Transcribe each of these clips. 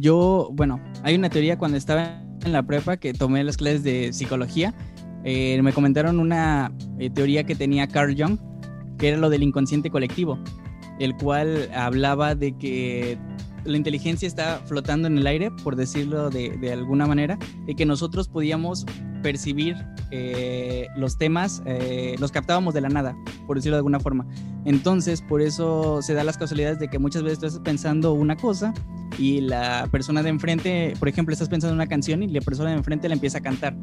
Yo, bueno, hay una teoría cuando estaba en la prepa que tomé las clases de psicología. Eh, me comentaron una eh, teoría que tenía Carl Jung, que era lo del inconsciente colectivo, el cual hablaba de que la inteligencia está flotando en el aire, por decirlo de, alguna manera, y que nosotros podíamos percibir eh, los temas, eh, los captábamos de la nada, por decirlo de alguna forma. Entonces, por eso se da las casualidades de que muchas veces estás pensando una cosa y la persona de enfrente, por ejemplo, estás pensando en una canción y la persona de enfrente la empieza a cantar.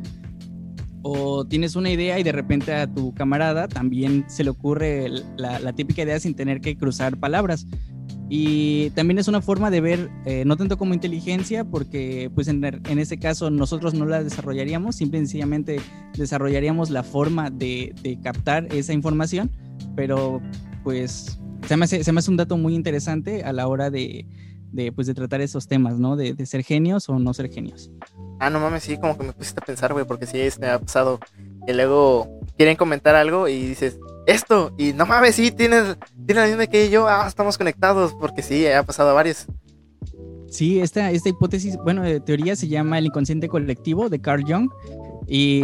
O tienes una idea y de repente a tu camarada también se le ocurre la típica idea sin tener que cruzar palabras. Y también es una forma de ver, eh, no tanto como inteligencia, porque pues en, en este caso nosotros no la desarrollaríamos, simple y sencillamente desarrollaríamos la forma de, de captar esa información, pero pues se me, hace, se me hace un dato muy interesante a la hora de, de, pues, de tratar esos temas, ¿no? De, de, ser genios o no ser genios. Ah, no mames, sí, como que me pusiste a pensar, güey, porque sí, me ha pasado que luego quieren comentar algo y dices, esto, y no mames, sí, tienes, tienes la misma que yo, ah, estamos conectados, porque sí, ha pasado a varios. Sí, esta, esta hipótesis, bueno, teoría se llama el inconsciente colectivo de Carl Jung. Y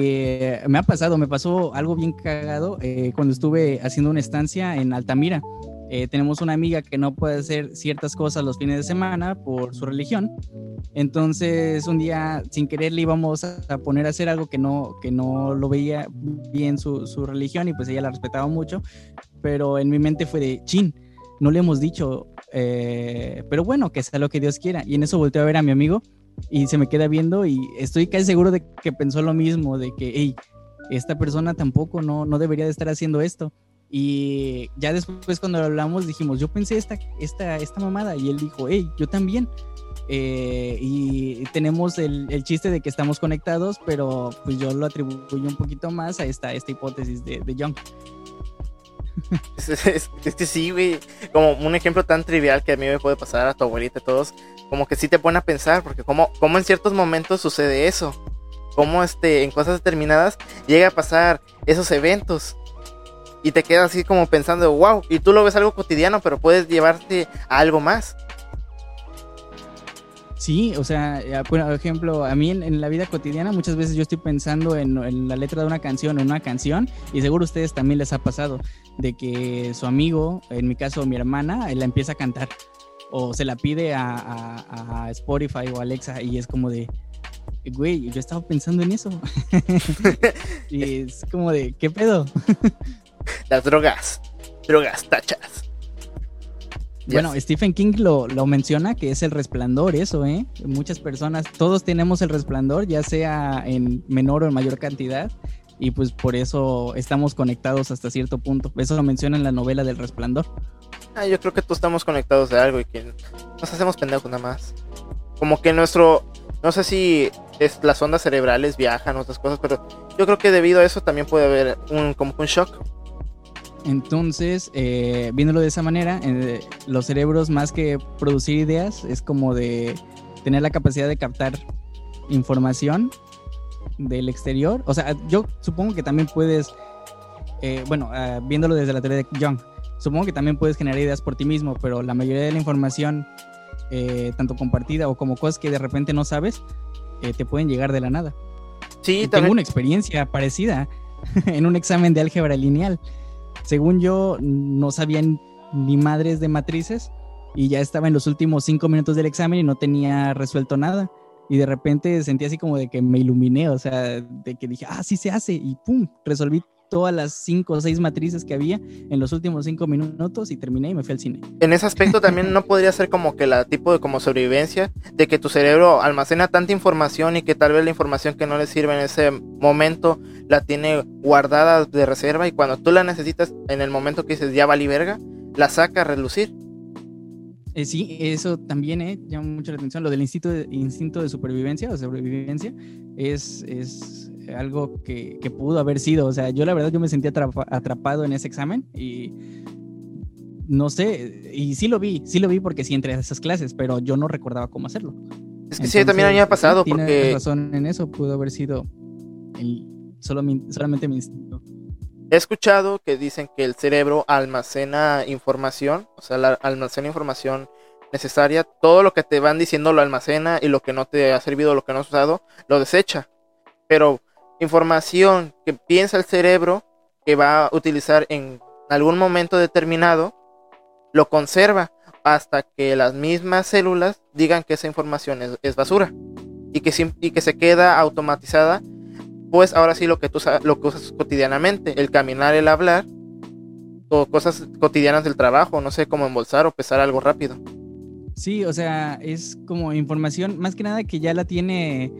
me ha pasado, me pasó algo bien cagado eh, cuando estuve haciendo una estancia en Altamira. Eh, tenemos una amiga que no puede hacer ciertas cosas los fines de semana por su religión. Entonces, un día, sin querer, le íbamos a poner a hacer algo que no, que no lo veía bien su, su religión y pues ella la respetaba mucho. Pero en mi mente fue de, chin, no le hemos dicho, eh, pero bueno, que sea lo que Dios quiera. Y en eso volteé a ver a mi amigo y se me queda viendo y estoy casi seguro de que pensó lo mismo, de que, hey, esta persona tampoco no, no debería de estar haciendo esto. Y ya después cuando hablamos dijimos, yo pensé esta, esta, esta mamada y él dijo, hey, yo también. Eh, y tenemos el, el, chiste de que estamos conectados, pero pues yo lo atribuyo un poquito más a esta, esta hipótesis de, de Young. Es, es, es, que sí, güey, como un ejemplo tan trivial que a mí me puede pasar a tu abuelita y todos, como que sí te pone a pensar, porque como, como en ciertos momentos sucede eso, como este, en cosas determinadas llega a pasar esos eventos y te quedas así como pensando, wow, y tú lo ves algo cotidiano, pero puedes llevarte a algo más. Sí, o sea, por ejemplo, a mí en, en, la vida cotidiana muchas veces yo estoy pensando en, en, la letra de una canción, en una canción, y seguro a ustedes también les ha pasado de que su amigo, en mi caso mi hermana, la empieza a cantar o se la pide a, a, a Spotify o Alexa y es como de, güey, yo estaba pensando en eso. y es como de, ¿qué pedo? Las drogas, drogas tachas. Bueno, yes. Stephen King lo, lo, menciona que es el resplandor, eso, ¿eh? Muchas personas, todos tenemos el resplandor, ya sea en menor o en mayor cantidad, y pues por eso estamos conectados hasta cierto punto. Eso lo menciona en la novela del resplandor. Ah, yo creo que todos estamos conectados de algo y que nos hacemos pendejos nada más. Como que nuestro, no sé si es, las ondas cerebrales viajan otras cosas, pero yo creo que debido a eso también puede haber un, como un shock. Entonces, eh, viéndolo de esa manera, eh, los cerebros más que producir ideas es como de tener la capacidad de captar información del exterior. O sea, yo supongo que también puedes, eh, bueno, uh, viéndolo desde la teoría de Jung, supongo que también puedes generar ideas por ti mismo, pero la mayoría de la información, eh, tanto compartida o como cosas que de repente no sabes, eh, te pueden llegar de la nada. Sí, y también. Tengo una experiencia parecida en un examen de álgebra lineal según yo, no sabían ni madres de matrices y ya estaba en los últimos cinco minutos del examen y no tenía resuelto nada. Y de repente sentí así como de que me iluminé, o sea, de que dije, ah, sí se hace. Y pum, resolví todas las cinco o seis matrices que había en los últimos cinco minutos y terminé y me fui al cine. En ese aspecto también no podría ser como que la tipo de como sobrevivencia, de que tu cerebro almacena tanta información y que tal vez la información que no le sirve en ese momento la tiene guardada de reserva y cuando tú la necesitas en el momento que dices ya vali verga, la saca a relucir. Eh, sí, eso también eh, llama mucho la atención. Lo del instinto de, instinto de supervivencia o sobrevivencia es, es algo que, que, pudo haber sido. O sea, yo la verdad yo me sentí atrapa, atrapado en ese examen y no sé, y sí lo vi, sí lo vi porque sí entré a esas clases, pero yo no recordaba cómo hacerlo. Es que Entonces, sí, también había pasado porque... razón en eso, pudo haber sido el, solo mi, solamente mi instinto. He escuchado que dicen que el cerebro almacena información, o sea, la, almacena información necesaria, todo lo que te van diciendo lo almacena y lo que no te ha servido, lo que no has usado, lo desecha. Pero información que piensa el cerebro que va a utilizar en algún momento determinado, lo conserva hasta que las mismas células digan que esa información es, basura y que, y que se queda automatizada, pues ahora sí lo que tú lo que usas cotidianamente, el caminar, el hablar, o cosas cotidianas del trabajo, no sé, como embolsar o pesar algo rápido. Sí, o sea, es como información, más que nada que ya la tiene,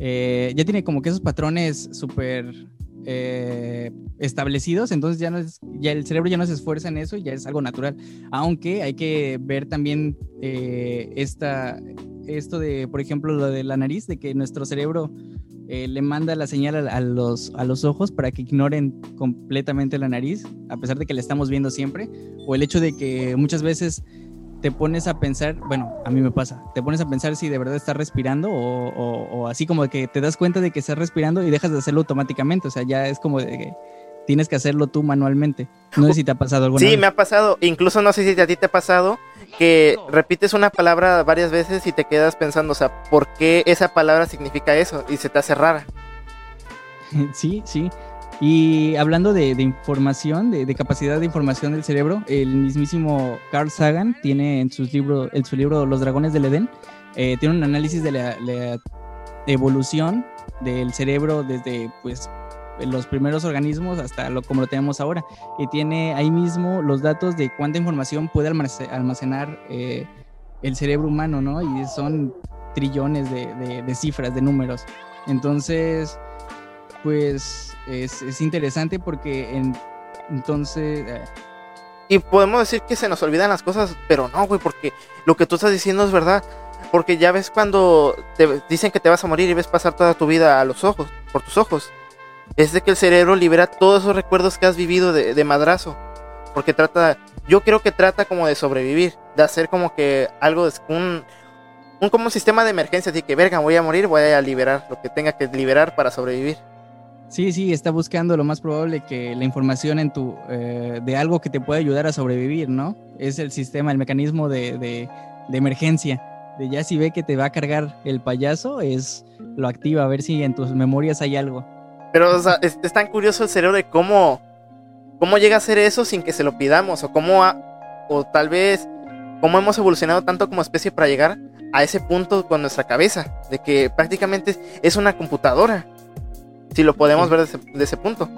eh, ya tiene como que esos patrones súper eh, establecidos, entonces ya no es, ya el cerebro ya no se esfuerza en eso y ya es algo natural. Aunque hay que ver también eh, esta, esto de, por ejemplo, lo de la nariz, de que nuestro cerebro eh, le manda la señal a, los, a los ojos para que ignoren completamente la nariz, a pesar de que la estamos viendo siempre, o el hecho de que muchas veces te pones a pensar, bueno, a mí me pasa, te pones a pensar si de verdad estás respirando o, así como que te das cuenta de que estás respirando y dejas de hacerlo automáticamente, o sea, ya es como de que tienes que hacerlo tú manualmente. No sé si te ha pasado alguna Sí, me ha pasado, incluso no sé si a ti te ha pasado que repites una palabra varias veces y te quedas pensando, o sea, ¿por qué esa palabra significa eso? Y se te hace rara. Sí, sí. Y hablando de, información, de, capacidad de información del cerebro, el mismísimo Carl Sagan tiene en, sus libro, en su libro Los Dragones del Edén, eh, tiene un análisis de la, evolución del cerebro desde pues los primeros organismos hasta lo como lo tenemos ahora y tiene ahí mismo los datos de cuánta información puede almacenar eh, el cerebro humano, ¿no? Y son trillones de, de cifras, de números. Entonces, pues es, interesante porque en, entonces... Eh, y podemos decir que se nos olvidan las cosas, pero no, güey, porque lo que tú estás diciendo es verdad. Porque ya ves cuando te dicen que te vas a morir y ves pasar toda tu vida a los ojos, por tus ojos. Es de que el cerebro libera todos esos recuerdos que has vivido de, madrazo. Porque trata, yo creo que trata como de sobrevivir, de hacer como que algo, un, un como un sistema de emergencia, así que verga, voy a morir, voy a liberar lo que tenga que liberar para sobrevivir. Sí, sí, está buscando lo más probable que la información en tu, eh, de algo que te pueda ayudar a sobrevivir, ¿no? Es el sistema, el mecanismo de, de, emergencia. De ya si ve que te va a cargar el payaso, es lo activa, a ver si en tus memorias hay algo. Pero o sea, es, tan curioso el cerebro de cómo, cómo llega a hacer eso sin que se lo pidamos, o cómo, o tal vez, cómo hemos evolucionado tanto como especie para llegar a ese punto con nuestra cabeza, de que prácticamente es una computadora si lo podemos ver desde, ese punto.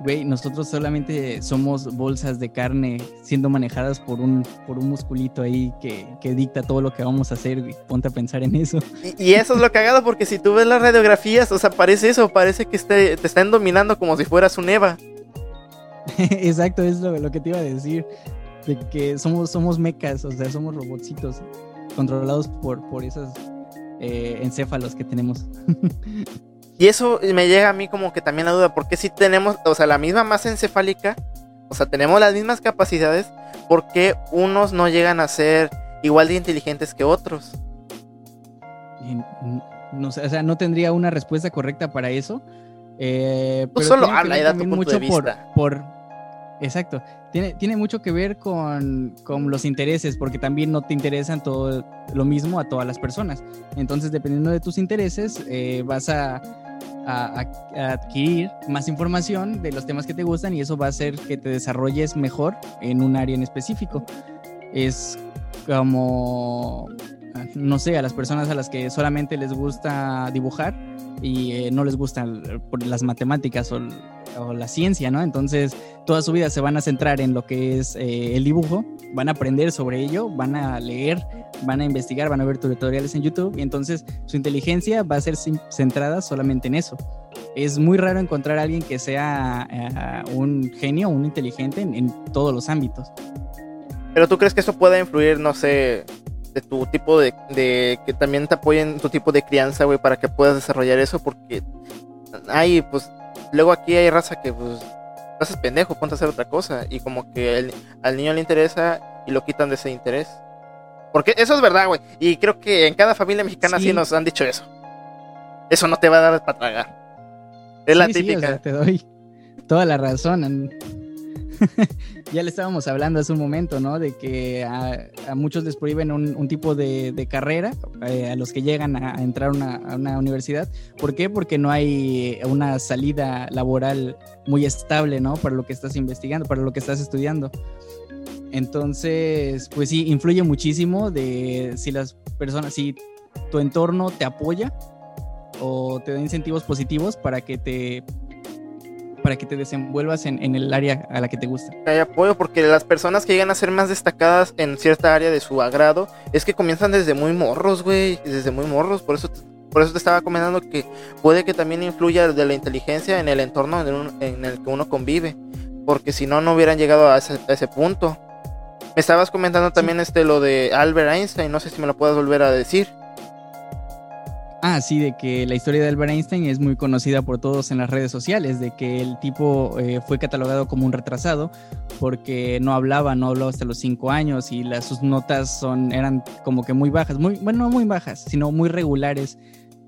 Güey, nosotros solamente somos bolsas de carne siendo manejadas por un, por un musculito ahí que, dicta todo lo que vamos a hacer. Ponte a pensar en eso. Y, eso es lo cagado, porque si tú ves las radiografías, o sea, parece eso, parece que te están dominando como si fueras un Eva. Exacto, es lo, lo, que te iba a decir. De que somos, somos mecas, o sea, somos robotcitos controlados por, por esos eh, encéfalos que tenemos. Y eso me llega a mí como que también la duda, porque si tenemos, o sea, la misma masa encefálica, o sea, tenemos las mismas capacidades, ¿por qué unos no llegan a ser igual de inteligentes que otros? No, o sea, no tendría una respuesta correcta para eso. Eh, pues solo habla y da tu punto de vista. Por, exacto. Tiene, tiene mucho que ver con, con, los intereses, porque también no te interesan todo lo mismo a todas las personas. Entonces, dependiendo de tus intereses, eh, vas a adquirir más información de los temas que te gustan y eso va a hacer que te desarrolles mejor en un área en específico. Es como, no sé, a las personas a las que solamente les gusta dibujar y eh, no les gustan las matemáticas o, la ciencia, ¿no? Entonces, toda su vida se van a centrar en lo que es eh, el dibujo, van a aprender sobre ello, van a leer, van a investigar, van a ver tutoriales en YouTube y entonces su inteligencia va a ser centrada solamente en eso. Es muy raro encontrar a alguien que sea eh, un genio, un inteligente en, todos los ámbitos. Pero tú crees que eso puede influir, no sé, de tu tipo de, de que también te apoyen tu tipo de crianza, güey, para que puedas desarrollar eso, porque hay, pues, luego aquí hay raza que, pues, haces pendejo, ponte a hacer otra cosa, y como que al niño le interesa y lo quitan de ese interés. Porque eso es verdad, güey. Y creo que en cada familia mexicana sí, nos han dicho eso. Eso no te va a dar para tragar. Es la típica. te doy toda la razón. ya le estábamos hablando hace un momento, ¿no? De que a, muchos les prohíben un, tipo de, carrera eh, a los que llegan a, entrar a una universidad. ¿Por qué? Porque no hay una salida laboral muy estable, ¿no? Para lo que estás investigando, para lo que estás estudiando. Entonces, pues sí, influye muchísimo de si las personas, si tu entorno te apoya o te da incentivos positivos para que te para que te desenvuelvas en, el área a la que te gusta. Hay apoyo porque las personas que llegan a ser más destacadas en cierta área de su agrado es que comienzan desde muy morros, güey, desde muy morros, por eso te, por eso te estaba comentando que puede que también influya de la inteligencia en el entorno en, el que uno convive, porque si no no hubieran llegado a ese, a ese punto. Me estabas comentando también este lo de Albert Einstein, no sé si me lo puedes volver a decir. Ah, sí, de que la historia de Albert Einstein es muy conocida por todos en las redes sociales, de que el tipo eh, fue catalogado como un retrasado porque no hablaba, no habló hasta los cinco años y las, sus notas son, eran como que muy bajas, muy, bueno, no muy bajas, sino muy regulares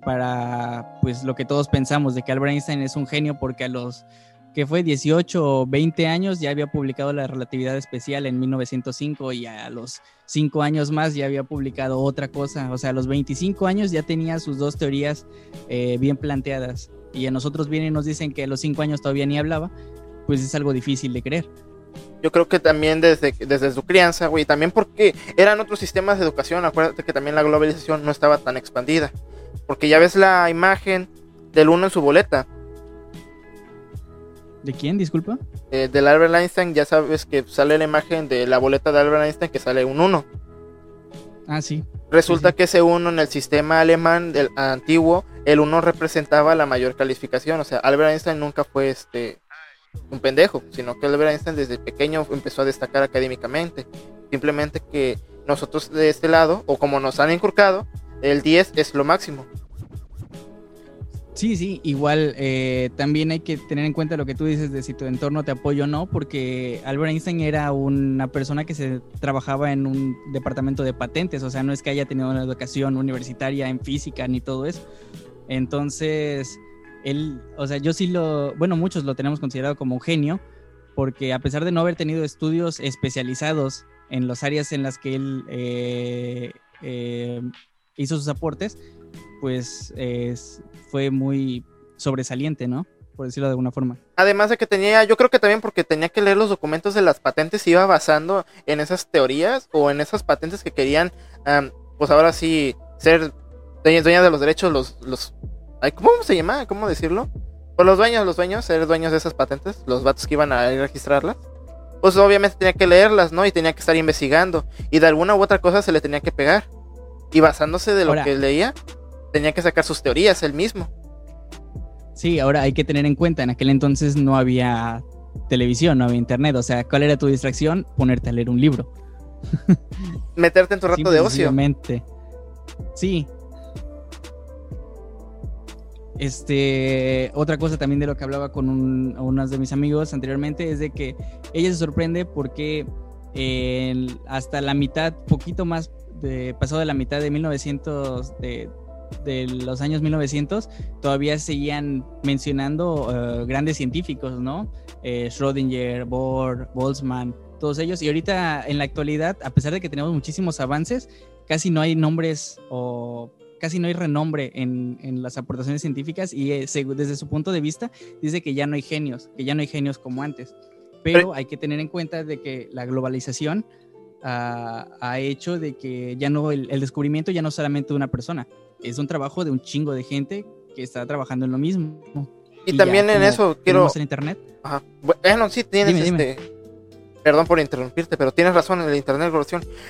para pues lo que todos pensamos de que Albert Einstein es un genio porque a los que fue 18 o 20 años, ya había publicado la relatividad especial en 1905 y a los 5 años más ya había publicado otra cosa. O sea, a los 25 años ya tenía sus dos teorías eh, bien planteadas. Y a nosotros vienen y nos dicen que a los 5 años todavía ni hablaba, pues es algo difícil de creer. Yo creo que también desde, desde su crianza, güey, también porque eran otros sistemas de educación. Acuérdate que también la globalización no estaba tan expandida. Porque ya ves la imagen del uno en su boleta ¿De quién, disculpa? Eh, del Albert Einstein, ya sabes que sale la imagen de la boleta de Albert Einstein que sale un 1. Ah, sí. Resulta que ese 1 en el sistema alemán del antiguo, el 1 representaba la mayor calificación. O sea, Albert Einstein nunca fue este un pendejo, sino que Albert Einstein desde pequeño empezó a destacar académicamente. Simplemente que nosotros de este lado, o como nos han inculcado, el 10 es lo máximo. Sí, sí, igual eh, también hay que tener en cuenta lo que tú dices de si tu entorno te apoya o no, porque Albert Einstein era una persona que se trabajaba en un departamento de patentes, o sea, no es que haya tenido una educación universitaria en física ni todo eso. Entonces, él, o sea, yo sí lo, bueno, muchos lo tenemos considerado como un genio, porque a pesar de no haber tenido estudios especializados en las áreas en las que él eh, eh, hizo sus aportes, pues es, fue muy sobresaliente, ¿no? Por decirlo de alguna forma. Además de que tenía, yo creo que también porque tenía que leer los documentos de las patentes, se iba basando en esas teorías o en esas patentes que querían, pues ahora sí, ser dueños, de los derechos, los, los, ¿cómo se llama? ¿Cómo decirlo? Pues los dueños, los dueños, ser dueños de esas patentes, los vatos que iban a registrarlas. Pues obviamente tenía que leerlas, ¿no? Y tenía que estar investigando. Y de alguna u otra cosa se le tenía que pegar. Y basándose de lo que leía, tenía que sacar sus teorías él mismo. Sí, ahora hay que tener en cuenta, en aquel entonces no había televisión, no había internet, o sea, ¿cuál era tu distracción? Ponerte a leer un libro. Meterte en tu rato de ocio. Sí. Este, otra cosa también de lo que hablaba con unos de mis amigos anteriormente es de que ella se sorprende porque hasta la mitad, poquito más de, pasado de la mitad de 1900, de, de los años 1900 todavía seguían mencionando eh, grandes científicos, ¿no? Eh, Schrödinger, Bohr, Boltzmann, todos ellos. Y ahorita en la actualidad, a pesar de que tenemos muchísimos avances, casi no hay nombres o casi no hay renombre en, en las aportaciones científicas y eh, desde su punto de vista dice que ya no hay genios, que ya no hay genios como antes. Pero hay que tener en cuenta de que la globalización ha, hecho de que ya no el, el, descubrimiento ya no solamente de una persona, es un trabajo de un chingo de gente que está trabajando en lo mismo. Y, también en eso quiero... en internet? Ajá. Bueno, sí, tienes este... Perdón por interrumpirte, pero tienes razón en el internet,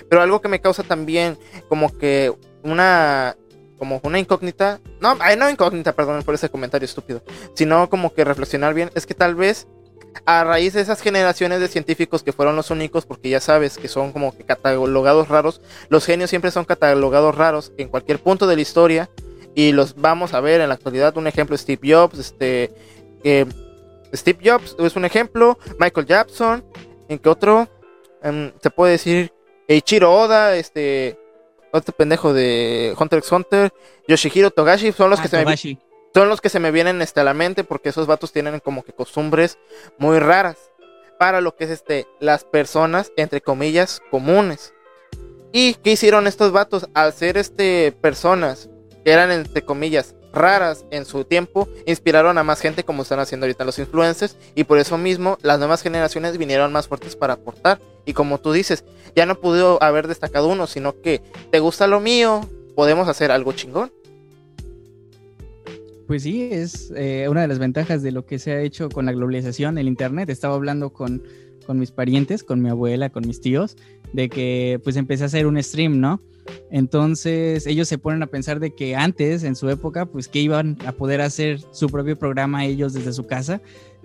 Pero algo que me causa también como que una como una incógnita, no, no incógnita, perdón por ese comentario estúpido, sino como que reflexionar bien, es que tal vez a raíz de esas generaciones de científicos que fueron los únicos, porque ya sabes que son como que catalogados raros, los genios siempre son catalogados raros en cualquier punto de la historia y los vamos a ver en la actualidad. Un ejemplo, Steve Jobs, este, eh, Steve Jobs es un ejemplo, Michael Jackson, ¿en qué otro? Em, se puede decir Eiichiro Oda, este, otro pendejo de Hunter x Hunter, Yoshihiro Togashi, son los que se me son los que se me vienen este, a la mente porque esos vatos tienen como que costumbres muy raras. para lo que es este, las personas, entre comillas, comunes. ¿Y qué hicieron estos vatos? Al ser este, personas que eran, entre comillas, raras en su tiempo, inspiraron a más gente como están haciendo ahorita los influencers y por eso mismo las nuevas generaciones vinieron más fuertes para aportar. Y como tú dices, ya no pudo haber destacado uno, sino que te gusta lo mío, podemos hacer algo chingón. Pues sí, es eh, una de las ventajas de lo que se ha hecho con la globalización, el Internet. Estaba hablando con, con mis parientes, con mi abuela, con mis tíos, de que pues empecé a hacer un stream, ¿no? Entonces ellos se ponen a pensar de que antes, en su época, pues que iban a poder hacer su propio programa ellos desde su casa.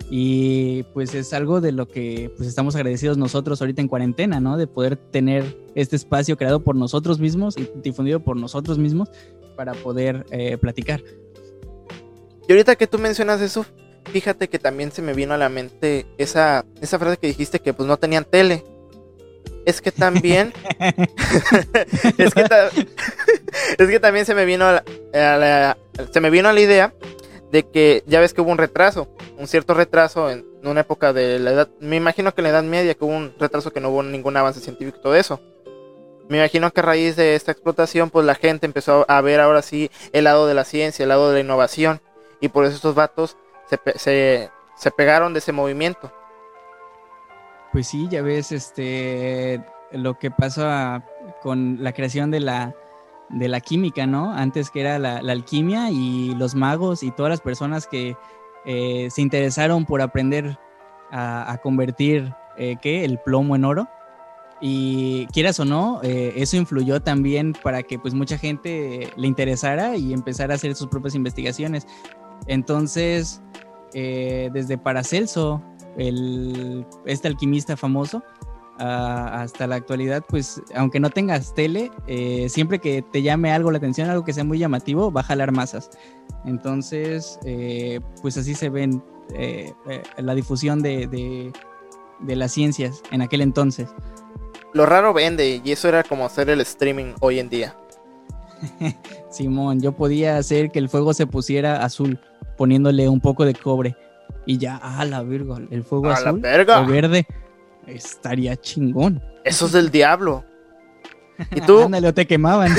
Y pues es algo de lo que pues estamos agradecidos nosotros ahorita en cuarentena, ¿no? De poder tener este espacio creado por nosotros mismos y difundido por nosotros mismos para poder eh, platicar. Y ahorita que tú mencionas eso, fíjate que también se me vino a la mente esa, esa frase que dijiste que pues no tenían tele es que también es, que también se me vino a la, se me vino a la idea de que ya ves que hubo un retraso, un cierto retraso en una época de la edad, me imagino que en la Edad Media que hubo un retraso que no hubo ningún avance científico y todo eso. Me imagino que a raíz de esta explotación, pues la gente empezó a ver ahora sí el lado de la ciencia, el lado de la innovación, y por eso estos vatos se, se, se pegaron de ese movimiento. Pues sí, ya ves este lo que pasó con la creación de la, de la química, ¿no? Antes que era la, alquimia y los magos y todas las personas que eh, se interesaron por aprender a, convertir eh, ¿qué? el plomo en oro. Y quieras o no, eh, eso influyó también para que pues mucha gente le interesara y empezara a hacer sus propias investigaciones. Entonces, desde Paracelso el, este alquimista famoso, hasta la actualidad, pues aunque no tengas tele, eh, siempre que te llame algo la atención, algo que sea muy llamativo, va a jalar masas. Entonces, eh, pues así se ven eh, la difusión de, de, las ciencias en aquel entonces. Lo raro vende y eso era como hacer el streaming hoy en día. Simón, yo podía hacer que el fuego se pusiera azul poniéndole un poco de cobre y ya, a la verga, el fuego azul o verde estaría chingón. Eso es del diablo. ¿Y tú? Ándale, te quemaban.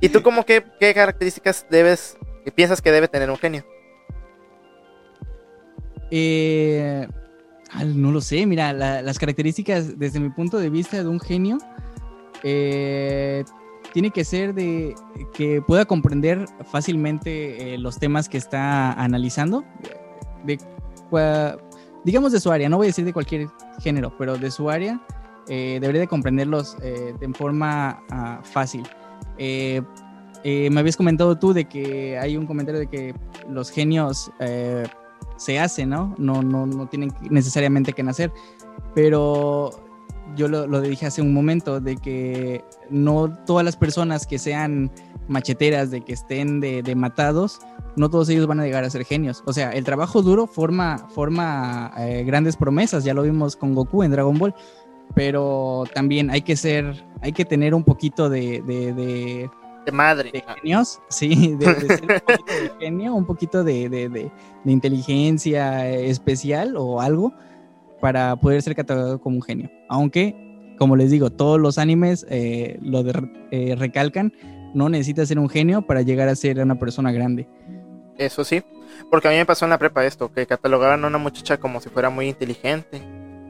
¿Y tú como qué, qué características debes, piensas que debe tener un genio? Eh, no lo sé, mira, las características desde mi punto de vista de un genio eh, tiene que ser de que pueda comprender fácilmente eh, los temas que está analizando, digamos de su área, no voy a decir de cualquier género, pero de su área, eh, debería de comprenderlos eh, de forma ah, fácil. me habías comentado tú de que hay un comentario de que los genios se hacen, ¿no? No, no, no tienen necesariamente que nacer, pero yo lo, lo, dije hace un momento, de que no todas las personas que sean macheteras, de que estén de, matados, no todos ellos van a llegar a ser genios. O sea, el trabajo duro forma, forma eh, grandes promesas, ya lo vimos con Goku en Dragon Ball, pero también hay que ser, hay que tener un poquito de... de, madre. De genios, sí, de, ser un poquito de genio, un poquito de, de inteligencia especial o algo para poder ser catalogado como un genio. Aunque, como les digo, todos los animes eh, lo eh, recalcan, no necesitas ser un genio para llegar a ser una persona grande. Eso sí, porque a mí me pasó en la prepa esto, que catalogaban a una muchacha como si fuera muy inteligente.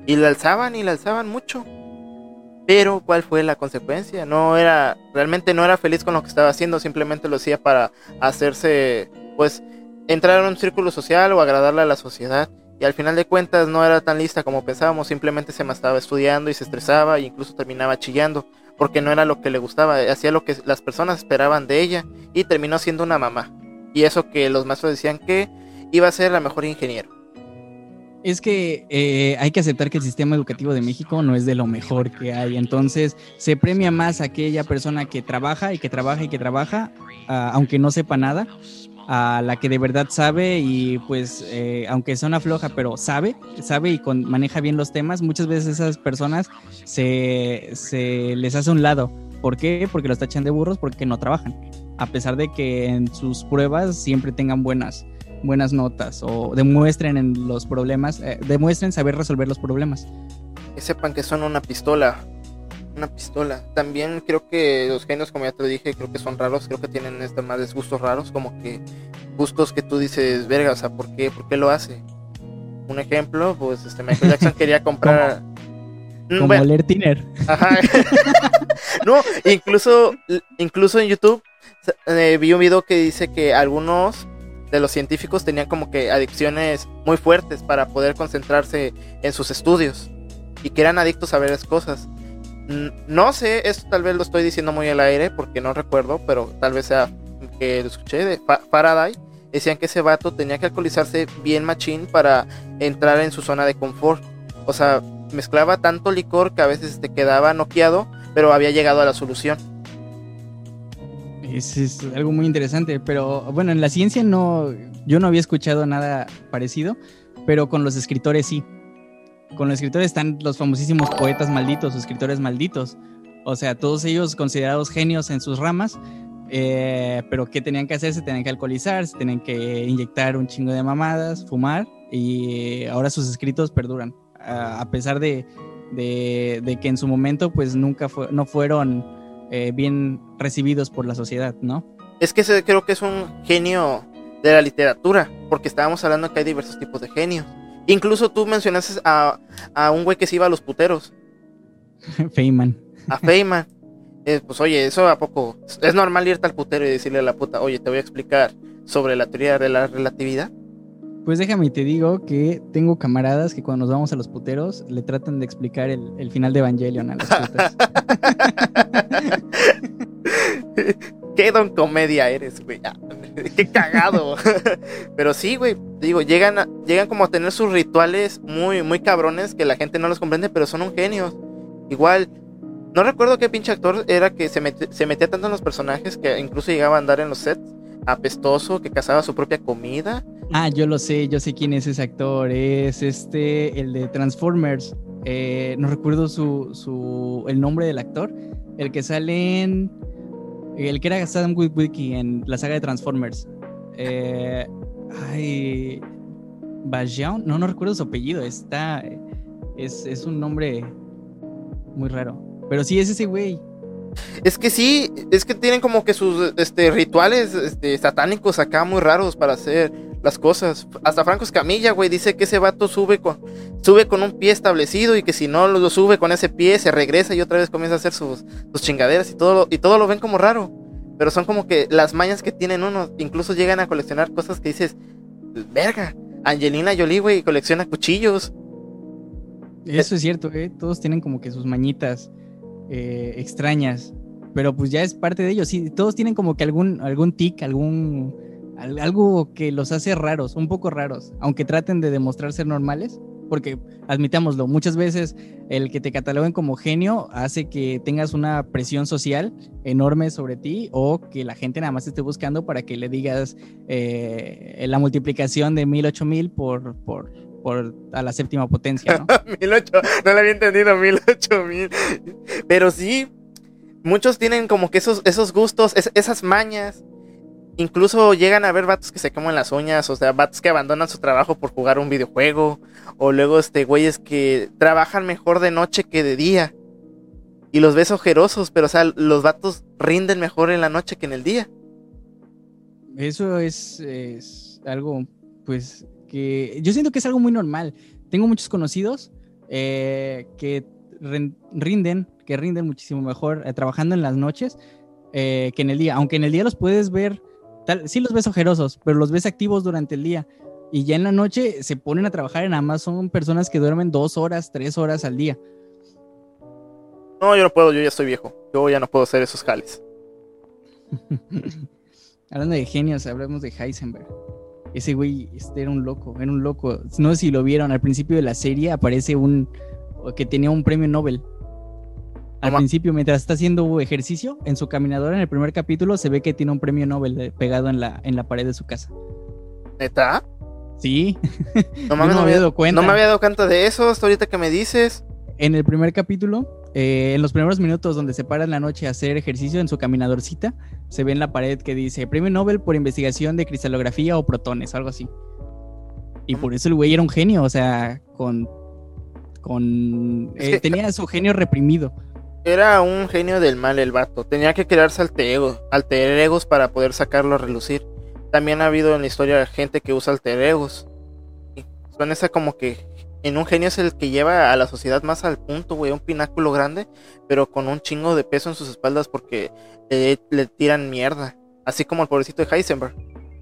Y la alzaban y la alzaban mucho. Pero, ¿cuál fue la consecuencia? No era, realmente no era feliz con lo que estaba haciendo, simplemente lo hacía para hacerse, pues, entrar en un círculo social o agradarle a la sociedad. Y al final de cuentas no era tan lista como pensábamos, simplemente se me estaba estudiando y se estresaba e incluso terminaba chillando porque no era lo que le gustaba, hacía lo que las personas esperaban de ella y terminó siendo una mamá. Y eso que los maestros decían que iba a ser la mejor ingeniero. Es que eh, hay que aceptar que el sistema educativo de México no es de lo mejor que hay. Entonces se premia más a aquella persona que trabaja y que trabaja y que trabaja, ah, aunque no sepa nada, a la que de verdad sabe y pues eh, aunque sea una floja, pero sabe, sabe y maneja bien los temas, muchas veces esas personas se, se les hace un lado. ¿Por qué? Porque los tachan de burros porque no trabajan, a pesar de que en sus pruebas siempre tengan buenas, buenas notas o demuestren en los problemas, eh, demuestren saber resolver los problemas. Que sepan que son una pistola, una pistola. También creo que los genios, como ya te lo dije, creo que son raros, creo que tienen este más gustos raros, como que gustos que tú dices, verga, o sea, ¿por qué, ¿Por qué lo hace? Un ejemplo, pues este Michael Jackson quería comprar... Mm, como leer Tiner. Ajá. no, incluso, incluso en YouTube eh, vi un video que dice que algunos de los científicos tenían como que adicciones muy fuertes para poder concentrarse en sus estudios y que eran adictos a varias cosas. No sé, esto tal vez lo estoy diciendo muy al aire porque no recuerdo, pero tal vez sea que lo escuché de Faraday. Decían que ese vato tenía que alcoholizarse bien machín para entrar en su zona de confort. O sea, mezclaba tanto licor que a veces te quedaba noqueado, pero había llegado a la solución. Es, es, algo muy interesante, pero bueno, en la ciencia no, yo no había escuchado nada parecido, pero con los escritores sí con los escritores están los famosísimos poetas malditos escritores malditos. O sea, todos ellos considerados genios en sus ramas, eh, pero ¿qué tenían que hacer? Se tenían que alcoholizar, se tenían que inyectar un chingo de mamadas, fumar, y ahora sus escritos perduran. A, pesar de, que en su momento, pues nunca fue, no fueron eh, bien recibidos por la sociedad, ¿no? Es que ese creo que es un genio de la literatura, porque estábamos hablando que hay diversos tipos de genios. Incluso tú mencionaste a, un güey que se iba a los puteros. Feynman. A Feynman. Eh, pues oye, eso a poco. ¿Es normal irte al putero y decirle a la puta, oye, te voy a explicar sobre la teoría de la relatividad? Pues déjame y te digo que tengo camaradas que cuando nos vamos a los puteros le tratan de explicar el, final de Evangelion a las putas. Qué don comedia eres, güey. Qué cagado. Pero sí, güey. Digo, llegan, llegan como a tener sus rituales muy, muy cabrones que la gente no los comprende, pero son un genio. Igual, no recuerdo qué pinche actor era que se, se metía tanto en los personajes que incluso llegaba a andar en los sets apestoso, que cazaba su propia comida. Ah, yo lo sé, yo sé quién es ese actor. Es este, el de Transformers. Eh, no recuerdo su, su, el nombre del actor. El que sale en el que era Sam Witwicky en la saga de Transformers. Eh, ay. Bajian, no, no recuerdo su apellido. Está. Es, un nombre muy raro. Pero sí es ese güey. Es que sí, es que tienen como que sus este, rituales este, satánicos acá muy raros para hacer las cosas. Hasta Franco Escamilla, güey, dice que ese vato sube con, sube con un pie establecido y que si no lo sube con ese pie, se regresa y otra vez comienza a hacer sus, sus chingaderas y todo, lo, y lo ven como raro. Pero son como que las mañas que tienen uno, incluso llegan a coleccionar cosas que dices, verga, Angelina Jolie, güey, colecciona cuchillos. Eso es cierto, ¿eh? Todos tienen como que sus mañitas eh, extrañas, pero pues ya es parte de ellos. Sí, todos tienen como que algún, algún tic, algún algo que los hace raros, un poco raros, aunque traten de demostrar ser normales, porque admitámoslo, muchas veces el que te cataloguen como genio hace que tengas una presión social enorme sobre ti o que la gente nada más esté buscando para que le digas eh, la multiplicación de mil ocho mil por, por, por a la séptima potencia, ¿no? mil ocho, no le había entendido, mil ocho mil. Pero sí, muchos tienen como que esos, esos gustos, esas mañas incluso llegan a ver vatos que se comen las uñas, o sea, vatos que abandonan su trabajo por jugar un videojuego, o luego este güeyes que trabajan mejor de noche que de día. Y los ves ojerosos, pero o sea, los vatos rinden mejor en la noche que en el día. Eso es, algo, pues, que yo siento que es algo muy normal. Tengo muchos conocidos eh, que rinden, que rinden muchísimo mejor eh, trabajando en las noches eh, que en el día. Aunque en el día los puedes ver sí los ves ojerosos, pero los ves activos durante el día. Y ya en la noche se ponen a trabajar en Amazon personas que duermen dos horas, tres horas al día. No, yo no puedo, yo ya estoy viejo. Yo ya no puedo hacer esos jales. Hablando de genios, hablamos de Heisenberg. Ese güey este era un loco, era un loco. No sé si lo vieron, al principio de la serie aparece un que tenía un premio Nobel al principio, mientras está haciendo ejercicio, en su caminadora, en el primer capítulo, se ve que tiene un premio Nobel pegado en la, en la pared de su casa. ¿Neta? Sí. No, me había dado cuenta. No me había dado cuenta de eso hasta ahorita que me dices. En el primer capítulo, eh, en los primeros minutos donde se para en la noche a hacer ejercicio en su caminadorcita, se ve en la pared que dice Premio Nobel por investigación de cristalografía o protones, algo así. Y por eso el güey era un genio, o sea, con. con eh, tenía su genio reprimido. Era un genio del mal el vato. Tenía que crearse alter, ego, alter egos para poder sacarlo a relucir. También ha habido en la historia gente que usa alter egos. Son esa como que en un genio es el que lleva a la sociedad más al punto, güey, un pináculo grande, pero con un chingo de peso en sus espaldas porque le, tiran mierda. Así como el pobrecito de Heisenberg,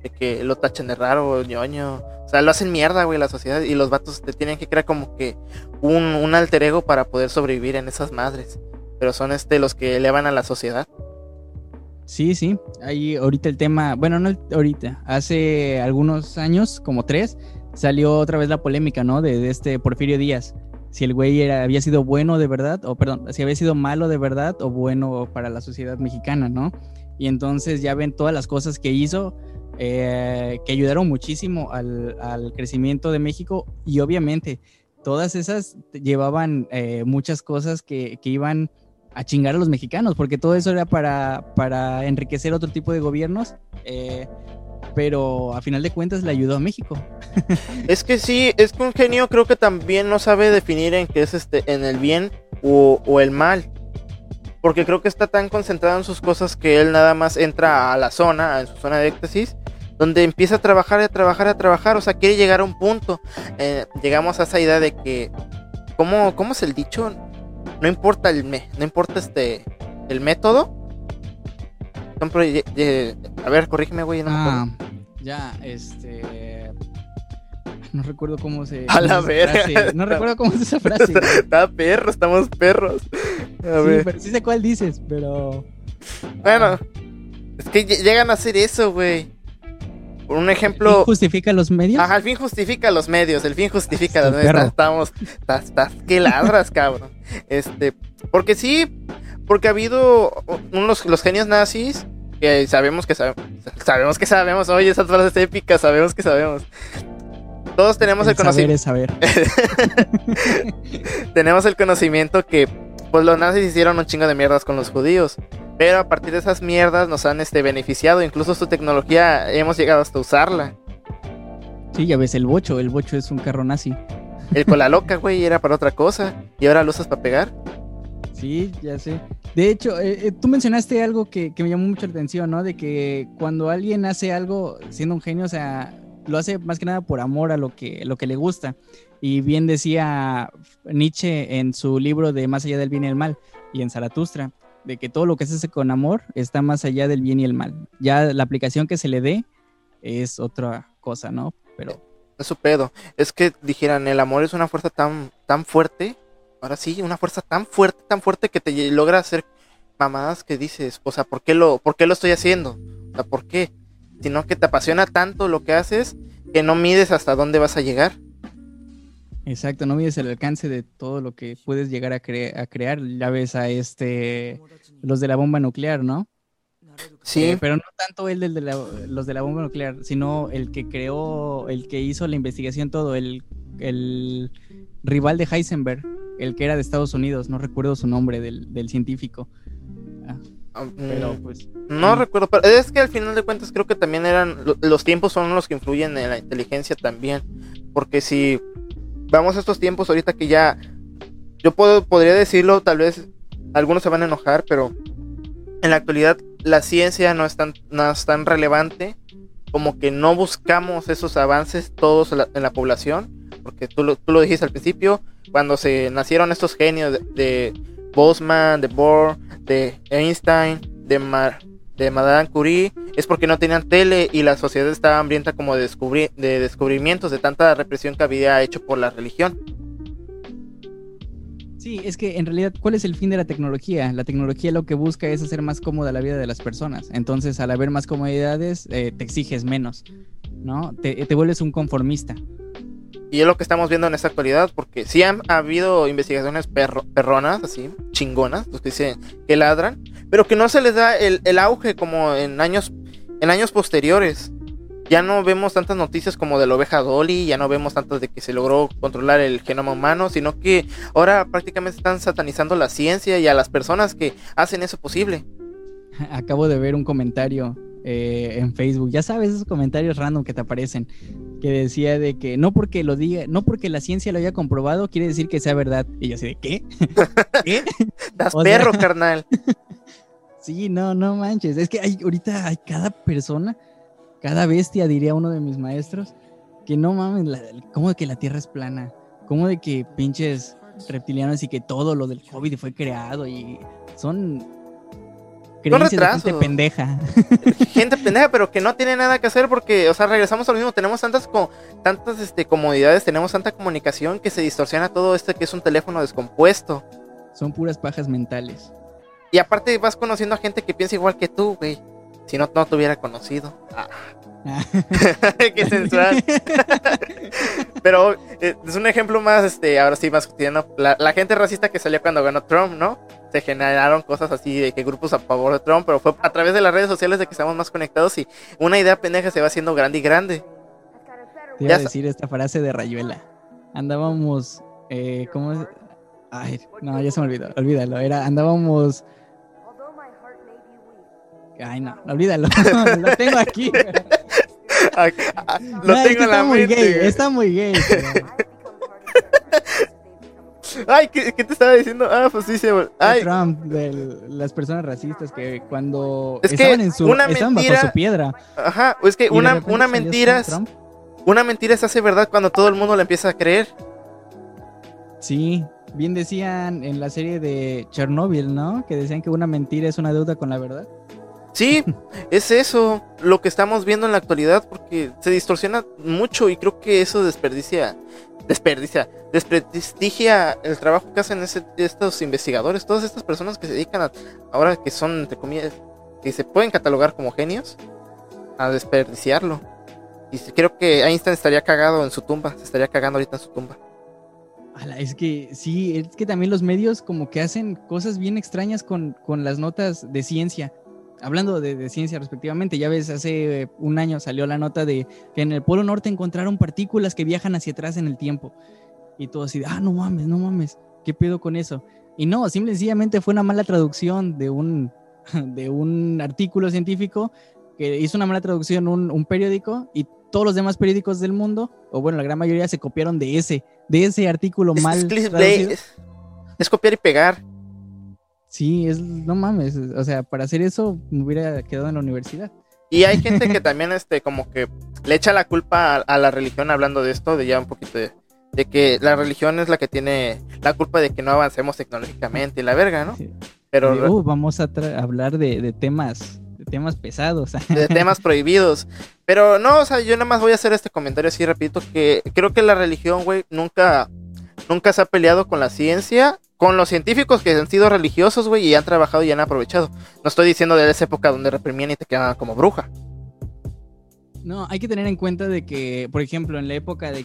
de que lo tachen de raro, ñoño. O sea, lo hacen mierda, güey, la sociedad. Y los vatos te tienen que crear como que un, un alter ego para poder sobrevivir en esas madres. Pero son este los que elevan a la sociedad. Sí, sí. Ahí ahorita el tema, bueno, no ahorita, hace algunos años, como tres, salió otra vez la polémica, ¿no? De, este Porfirio Díaz. Si el güey era, había sido bueno de verdad, o perdón, si había sido malo de verdad o bueno para la sociedad mexicana, ¿no? Y entonces ya ven todas las cosas que hizo, eh, que ayudaron muchísimo al, crecimiento de México y obviamente todas esas llevaban eh, muchas cosas que, que, iban a chingar a los mexicanos, porque todo eso era para, para enriquecer otro tipo de gobiernos. Eh, pero a final de cuentas le ayudó a México. es que sí, es que un genio creo que también no sabe definir en qué es este, en el bien o, el mal. Porque creo que está tan concentrado en sus cosas que él nada más entra a la zona, en su zona de éxtasis, donde empieza a trabajar, a trabajar, a trabajar. O sea, quiere llegar a un punto. Eh, llegamos a esa idea de que, ¿cómo, ¿cómo es el dicho? No importa el me, no importa este el método, a ver, corrígeme, güey. ah, ya, este. No recuerdo cómo se. A la verga. No recuerdo cómo es esa frase. Está perro, estamos perros. A sí, ver. pero sí sé cuál dices, pero. Bueno, es que llegan a hacer eso, güey. Por un ejemplo. ¿El fin justifica los medios? Ajá, el fin justifica los medios. El fin justifica los medios. Estamos. Estás, estás que ladras, cabrón. Este. Porque sí. Porque ha habido unos los genios nazis que sabemos que sabemos, sabemos que sabemos, oye, esas frases épicas, sabemos que sabemos. Todos tenemos el, conocimiento. Saber tenemos el conocimiento que pues los nazis hicieron un chingo de mierdas con los judíos. Pero a partir de esas mierdas nos han este, beneficiado. Incluso su tecnología hemos llegado hasta usarla. Sí, ya ves, el bocho. El bocho es un carro nazi. El cola loca, güey, era para otra cosa. Y ahora lo usas para pegar. Sí, ya sé. De hecho, eh, eh, tú mencionaste algo que, me llamó mucho la atención, ¿no? De que cuando alguien hace algo siendo un genio, o sea, lo hace más que nada por amor a lo que, lo que le gusta. Y bien decía Nietzsche en su libro de Más allá del bien y el mal y en Zaratustra, de que todo lo que se hace con amor está más allá del bien y el mal. Ya la aplicación que se le dé es otra cosa, ¿no? Pero... Es su pedo. Es que dijeran, el amor es una fuerza tan, tan fuerte ahora sí, una fuerza tan fuerte, tan fuerte que te logra hacer mamadas que dices, o sea, ¿por qué lo, por qué lo estoy haciendo? O sea, ¿por qué? Sino que te apasiona tanto lo que haces que no mides hasta dónde vas a llegar. Exacto, no mides el alcance de todo lo que puedes llegar a, a crear. Ya ves a este, los de la bomba nuclear, ¿no? Sí. Eh, pero no tanto el de los de la bomba nuclear, sino el que creó, el que hizo la investigación todo, el, el rival de Heisenberg, el que era de Estados Unidos, no recuerdo su nombre del, científico. Ah, ah, pero mm, pues. No recuerdo, pero es que al final de cuentas creo que también eran. Los tiempos son los que influyen en la inteligencia también. Porque si vamos a estos tiempos ahorita que ya. Yo puedo, podría decirlo, tal vez algunos se van a enojar, pero en la actualidad la ciencia no es tan, tan relevante como que no buscamos esos avances todos en la, población, porque tú lo, tú lo dijiste al principio, cuando se nacieron estos genios de, de de Bohr, de Einstein, de, Mar, de Madame Curie, es porque no tenían tele y la sociedad estaba hambrienta como de, descubrir, de descubrimientos de tanta represión que había hecho por la religión. Sí, es que en realidad, ¿cuál es el fin de la tecnología? La tecnología lo que busca es hacer más cómoda la vida de las personas. Entonces, al haber más comodidades, eh, te exiges menos, ¿no? Te, te vuelves un conformista. Y es lo que estamos viendo en esta actualidad, porque sí han habido investigaciones perronas, así, chingonas, los que dicen que ladran, pero que no se les da el, auge como en años, en años posteriores. ya no vemos tantas noticias como de la oveja Dolly, ya no vemos tantas de que se logró controlar el genoma humano, sino que ahora prácticamente están satanizando la ciencia y a las personas que hacen eso posible. Acabo de ver un comentario eh, en Facebook, ya sabes, esos comentarios random que te aparecen, que decía de que no porque lo diga, no porque la ciencia lo haya comprobado, quiere decir que sea verdad. Y yo así de ¿qué? ¿Qué? Das perro, carnal. sí, no, no manches. Es que hay, ahorita hay cada persona, cada bestia, diría uno de mis maestros, que no mames, la, como de que la Tierra es plana, como de que pinches reptilianos y que todo lo del COVID fue creado y son gente pendeja. Gente pendeja, pero que no tiene nada que hacer porque, o sea, regresamos al mismo. Tenemos tantas, tantas este, comodidades, tenemos tanta comunicación que se distorsiona todo esto que es un teléfono descompuesto. Son puras pajas mentales. Y aparte vas conociendo a gente que piensa igual que tú, güey. Si no, no te hubiera conocido. Ah. Qué sensual. Pero eh, es un ejemplo más, este, ahora sí, más cotidiano. La, la, gente racista que salió cuando ganó Trump, ¿no? Se generaron cosas así de que grupos a favor de Trump, pero fue a través de las redes sociales de que estamos más conectados y una idea pendeja se va haciendo grande y grande. Te iba a decir esta frase de Rayuela. Andábamos, eh, ¿cómo es? Ay, no, ya se me olvidó, olvídalo. Era, andábamos Ay, no, olvídalo. lo tengo aquí. Lo tengo en la gay, está muy gay. Ay, ¿qué, te estaba diciendo? Ah, pues sí, se... Ay. Trump, de las personas racistas que cuando estaban en su, una estaban bajo su piedra. Ajá, es que una, una mentira, una mentira se hace verdad cuando todo el mundo la empieza a creer. Sí, bien decían en la serie de Chernobyl, ¿no? Que decían que una mentira es una deuda con la verdad. Sí, es eso lo que estamos viendo en la actualidad porque se distorsiona mucho y creo que eso desperdicia, desperdicia, desprestigia el trabajo que hacen estos investigadores, todas estas personas que se dedican a, ahora que son, entre comillas, que se pueden catalogar como genios, a desperdiciarlo. Y creo que Einstein estaría cagado en su tumba, se estaría cagando ahorita en su tumba. Es que sí, es que también los medios como que hacen cosas bien extrañas con, con las notas de ciencia hablando de, ciencia respectivamente, ya ves, hace un año salió la nota de que en el Polo Norte encontraron partículas que viajan hacia atrás en el tiempo. Y todo así, ah, no mames, no mames, ¿qué pedo con eso? Y no, simple sencillamente fue una mala traducción de un, de un artículo científico que hizo una mala traducción un, un periódico y todos los demás periódicos del mundo, o bueno, la gran mayoría se copiaron de ese, de ese artículo mal traducido. es copiar y pegar. Sí, es, no mames, o sea, para hacer eso me hubiera quedado en la universidad. Y hay gente que también, este, como que le echa la culpa a, la religión hablando de esto, de ya un poquito de, que la religión es la que tiene la culpa de que no avancemos tecnológicamente y la verga, ¿no? Pero uh, vamos a hablar de, temas de temas pesados. De temas prohibidos. Pero no, o sea, yo nada más voy a hacer este comentario así, repito, que creo que la religión, güey, nunca, nunca se ha peleado con la ciencia con los científicos que han sido religiosos, güey, y han trabajado y han aprovechado. No estoy diciendo de esa época donde reprimían y te quedaban como bruja. No, hay que tener en cuenta de que, por ejemplo, en la época de,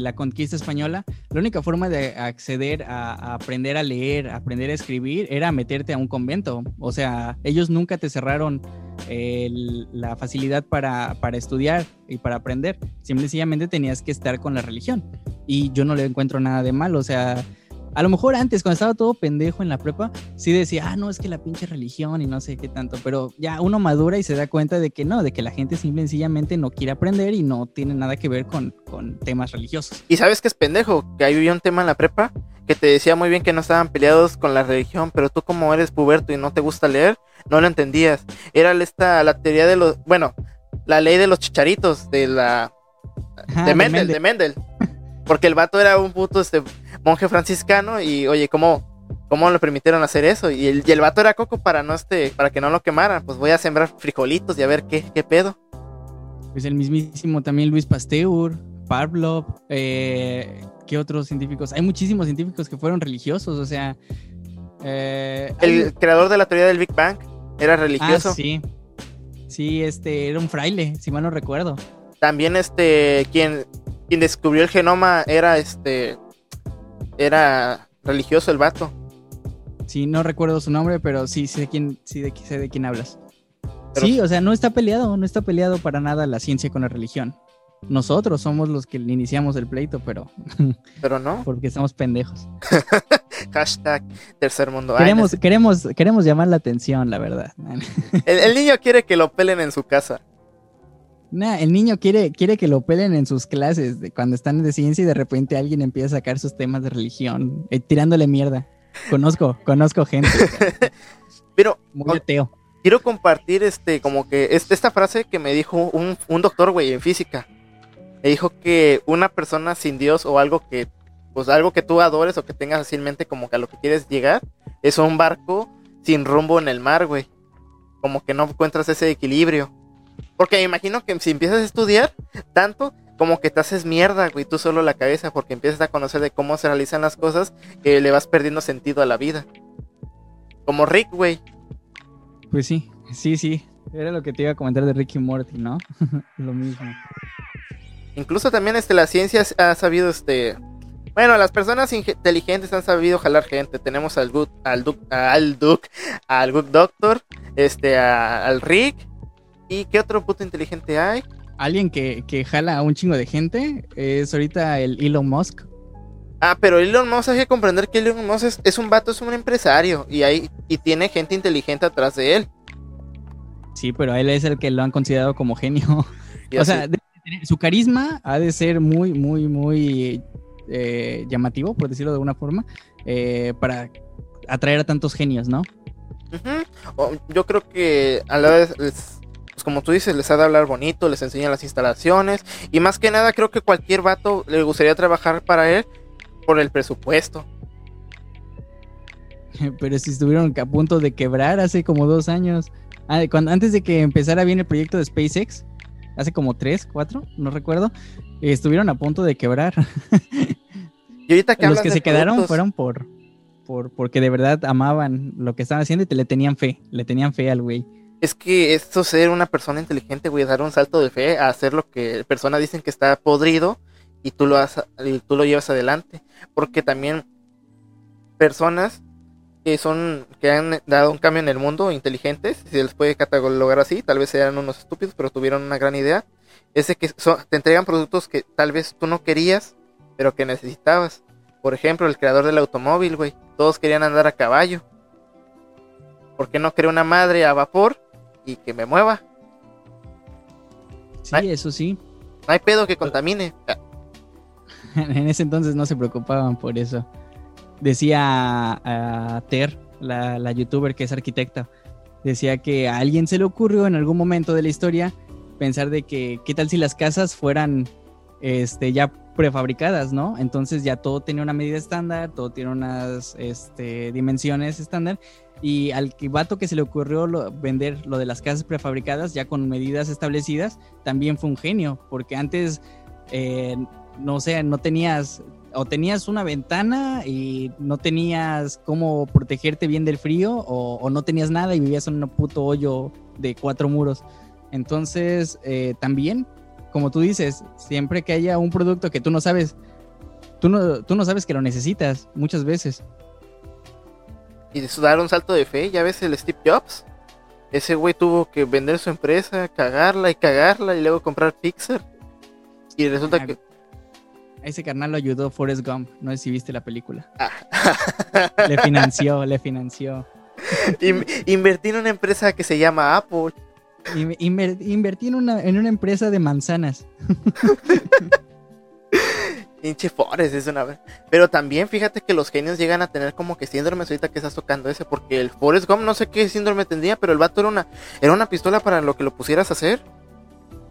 la conquista española, la única forma de acceder a, aprender a leer, aprender a escribir, era meterte a un convento. O sea, ellos nunca te cerraron la facilidad para, para, estudiar y para aprender. Simplemente tenías que estar con la religión. Y yo no le encuentro nada de malo. O sea, a lo mejor antes, cuando estaba todo pendejo en la prepa, sí decía, ah, no, es que la pinche religión y no sé qué tanto, pero ya uno madura y se da cuenta de que no, de que la gente simple sencillamente no quiere aprender y no tiene nada que ver con, con temas religiosos. Y sabes que es pendejo, que había un tema en la prepa que te decía muy bien que no estaban peleados con la religión, pero tú como eres puberto y no te gusta leer, no lo entendías. Era esta, la teoría de los, bueno, la ley de los chicharitos, de la... de, Mendel, de Mendel. Porque el vato era un puto este, monje franciscano y oye, ¿cómo, cómo le permitieron hacer eso? Y el, y el vato era coco para no este, para que no lo quemaran. Pues voy a sembrar frijolitos y a ver qué, qué pedo. Pues el mismísimo también Luis Pasteur, Pavlov, eh, ¿qué otros científicos? Hay muchísimos científicos que fueron religiosos, o sea... Eh, el creador de la teoría del Big Bang era religioso. Ah, sí. Sí, este, era un fraile, si mal no recuerdo. También este, quien, quien descubrió el genoma era este, era religioso el vato. Sí, no recuerdo su nombre, pero sí sé de quién, sí de, sé de quién hablas. sí, o sea, no está peleado, no está peleado para nada la ciencia con la religión. Nosotros somos los que iniciamos el pleito, pero. Pero no. Porque estamos pendejos. Hashtag tercer mundo. Queremos, queremos, queremos llamar la atención, la verdad. el, niño quiere que lo pelen en su casa. Nah, el niño quiere, quiere que lo pelen en sus clases de cuando están de ciencia y de repente alguien empieza a sacar sus temas de religión, eh, tirándole mierda. Conozco, conozco gente. Pero. Muy ateo. Quiero compartir este, como que esta frase que me dijo un, un doctor, güey, en física me dijo que una persona sin Dios o algo que, pues algo que tú adores o que tengas fácilmente como que a lo que quieres llegar, es un barco sin rumbo en el mar, güey. Como que no encuentras ese equilibrio. Porque me imagino que si empiezas a estudiar tanto, como que te haces mierda, güey, tú solo la cabeza, porque empiezas a conocer de cómo se realizan las cosas, que le vas perdiendo sentido a la vida. Como Rick, güey. Pues sí, sí, sí. Era lo que te iba a comentar de Rick y Morty, ¿no? lo mismo. Incluso también este, la ciencia ha sabido, este, bueno, las personas inteligentes han sabido jalar gente. Tenemos al Good, al Duke, al Duke, al Good Doctor, este, al Rick. ¿Y qué otro puto inteligente hay? Alguien que, que jala a un chingo de gente es ahorita el Elon Musk. Ah, pero Elon Musk hay que comprender que Elon Musk es, es un vato, es un empresario y, hay, y tiene gente inteligente atrás de él. Sí, pero él es el que lo han considerado como genio. o sea, su carisma ha de ser muy, muy, muy eh, llamativo, por decirlo de alguna forma, eh, para atraer a tantos genios, ¿no? Yo creo que a la vez, pues como tú dices, les ha de hablar bonito, les enseña las instalaciones y más que nada creo que cualquier vato le gustaría trabajar para él por el presupuesto. Pero si estuvieron a punto de quebrar hace como dos años, ah, cuando, antes de que empezara bien el proyecto de SpaceX, hace como tres, cuatro, no recuerdo, estuvieron a punto de quebrar. Y ahorita que Los que se quedaron fueron por, por, porque de verdad amaban lo que estaban haciendo y te le tenían fe, le tenían fe al güey. Es que esto ser una persona inteligente, güey, dar un salto de fe a hacer lo que personas dicen que está podrido y tú lo, has, tú lo llevas adelante. Porque también personas que son que han dado un cambio en el mundo, inteligentes, si se les puede catalogar así, tal vez sean unos estúpidos, pero tuvieron una gran idea, es de que te entregan productos que tal vez tú no querías, pero que necesitabas. Por ejemplo, el creador del automóvil, güey, todos querían andar a caballo. ¿Por qué no creó una madre a vapor y que me mueva? Sí, eso sí. No hay pedo que contamine. en ese entonces no se preocupaban por eso decía a, Ter, la, youtuber que es arquitecta, decía que a alguien se le ocurrió en algún momento de la historia pensar de que qué tal si las casas fueran este, ya prefabricadas, ¿no? Entonces ya todo tenía una medida estándar, todo tiene unas este, dimensiones estándar y al vato que se le ocurrió vender lo de las casas prefabricadas ya con medidas establecidas, también fue un genio, porque antes, eh, no sé, no tenías o tenías una ventana y no tenías cómo protegerte bien del frío o, no tenías nada y vivías en un puto hoyo de cuatro muros. Entonces, eh, también, como tú dices, siempre que haya un producto que tú no sabes, tú no, tú no sabes que lo necesitas muchas veces. Y dar un salto de fe, ya ves el Steve Jobs. Ese güey tuvo que vender su empresa, cagarla y cagarla y luego comprar Pixar. Y resulta ah, que a ese carnal lo ayudó Forrest Gump. No sé si viste la película. Ah. le financió, le financió. invertí en una empresa que se llama Apple. invertí en una, en una empresa de manzanas. Pinche Forrest es una Pero también fíjate que los genios llegan a tener como que síndromes ahorita que estás tocando ese. Porque el Forrest Gump no sé qué síndrome tendría, pero el vato era una, era una pistola para lo que lo pusieras a hacer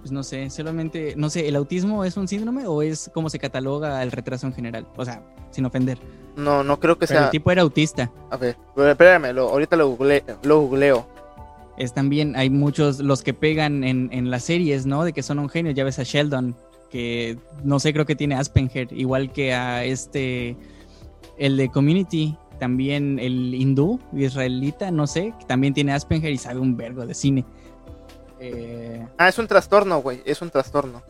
pues no sé, solamente, no sé, ¿el autismo es un síndrome o es como se cataloga el retraso en general? O sea, sin ofender. No, no creo que sea. El tipo era autista. A ver, espérame, ahorita lo, lo googleo. Es también, hay muchos, los que pegan en, en las series, ¿no? De que son un genio. Ya ves a Sheldon, que no sé, creo que tiene Asperger, igual que a este, el de Community, también el hindú, israelita, no sé, que también tiene Asperger y sabe un vergo de cine. Eh, ah, es un trastorno, güey, es un trastorno.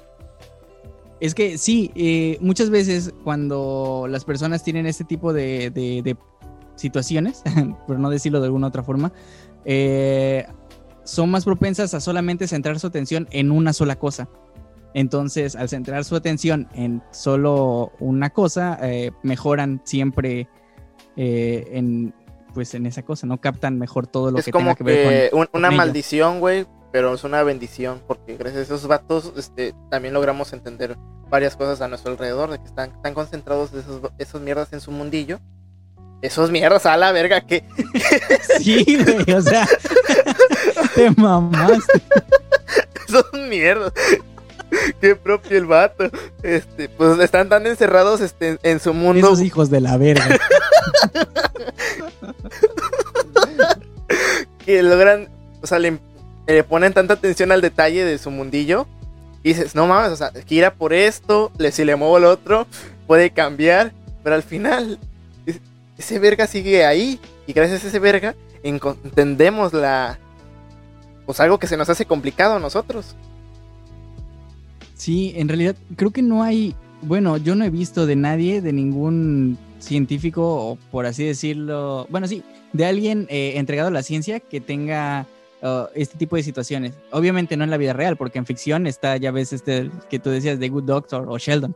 Es que sí, eh, muchas veces cuando las personas tienen este tipo de, situaciones, por no decirlo de alguna otra forma, eh, son más propensas a solamente centrar su atención en una sola cosa. Entonces, al centrar su atención en solo una cosa, eh, mejoran siempre eh, en, pues, en esa cosa, ¿no? Captan mejor todo lo es que como tenga que ver con... una ello. maldición, güey, pero es una bendición, porque gracias a esos vatos este, también logramos entender varias cosas a nuestro alrededor, de que están tan concentrados esos, esos mierdas en su mundillo. Esos mierdas, a la verga, que Sí, güey, o sea, te mamaste. esos mierdas. Qué propio el vato. Este, pues están tan encerrados este, en su mundo. Esos hijos de la verga. que logran, o sea, le, le ponen tanta atención al detalle de su mundillo. Y dices, no mames, o sea, que ir a por esto, le, si le muevo el otro, puede cambiar. Pero al final, es- ese verga sigue ahí. Y gracias a ese verga, entendemos la. Pues algo que se nos hace complicado a nosotros. Sí, en realidad creo que no hay, bueno, yo no he visto de nadie, de ningún científico, o por así decirlo, bueno, sí, de alguien eh, entregado a la ciencia que tenga uh, este tipo de situaciones. Obviamente no en la vida real, porque en ficción está, ya ves, este que tú decías de Good Doctor o Sheldon,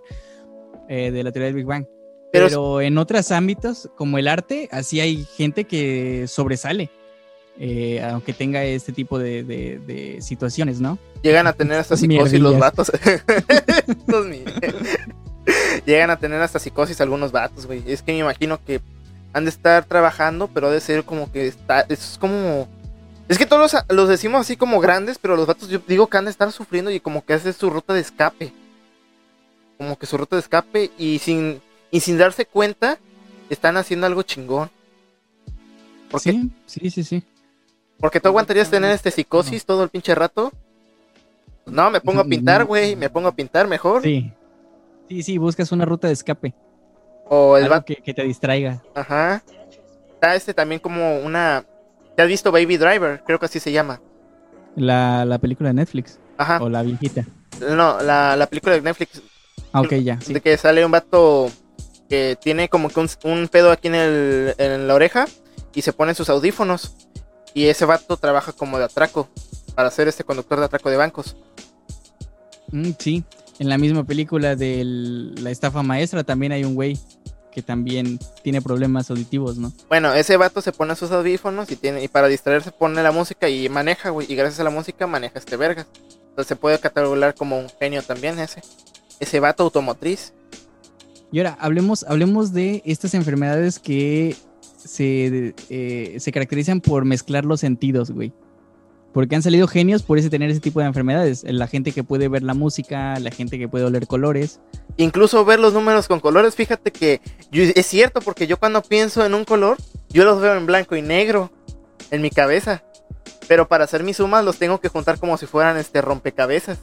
eh, de la teoría del Big Bang. Pero- Pero, en otros ámbitos, como el arte, así hay gente que sobresale, eh, aunque tenga este tipo de, de- de situaciones, ¿no? Llegan a tener hasta psicosis los vatos. Llegan a tener hasta psicosis algunos vatos, güey. Es que me imagino que han de estar trabajando, pero ha de ser como que está. Es como. Es que todos los, los decimos así como grandes, pero los vatos yo digo que han de estar sufriendo y como que hace su ruta de escape. Como que su ruta de escape y sin, y sin darse cuenta están haciendo algo chingón. Porque, Sí, sí, sí, sí. Porque tú aguantarías tener este psicosis todo el pinche rato. No, me pongo a pintar, güey. Me pongo a pintar mejor. Sí. Sí, sí, buscas una ruta de escape. O el algo vato. que, que te distraiga. Ajá. Está este también como una. ¿Te has visto Baby Driver? Creo que así se llama. La, la película de Netflix. Ajá. O la viejita. No, la, la película de Netflix. Ah, ok, ya. Sí. De que sale un vato que tiene como que un, un pedo aquí en, el, en la oreja y se pone sus audífonos. Y ese vato trabaja como de atraco para ser este conductor de atraco de bancos. Mm, sí. En la misma película de la estafa maestra también hay un güey que también tiene problemas auditivos, ¿no? Bueno, ese vato se pone sus audífonos y tiene y para distraerse pone la música y maneja, güey. Y gracias a la música maneja este vergas. Entonces se puede catalogar como un genio también ese. Ese vato automotriz. Y ahora, hablemos, hablemos de estas enfermedades que se, eh, se caracterizan por mezclar los sentidos, güey. Porque han salido genios por ese tener ese tipo de enfermedades. La gente que puede ver la música, la gente que puede oler colores. Incluso ver los números con colores, fíjate que es cierto, porque yo cuando pienso en un color, yo los veo en blanco y negro en mi cabeza. Pero para hacer mis sumas los tengo que juntar como si fueran este rompecabezas.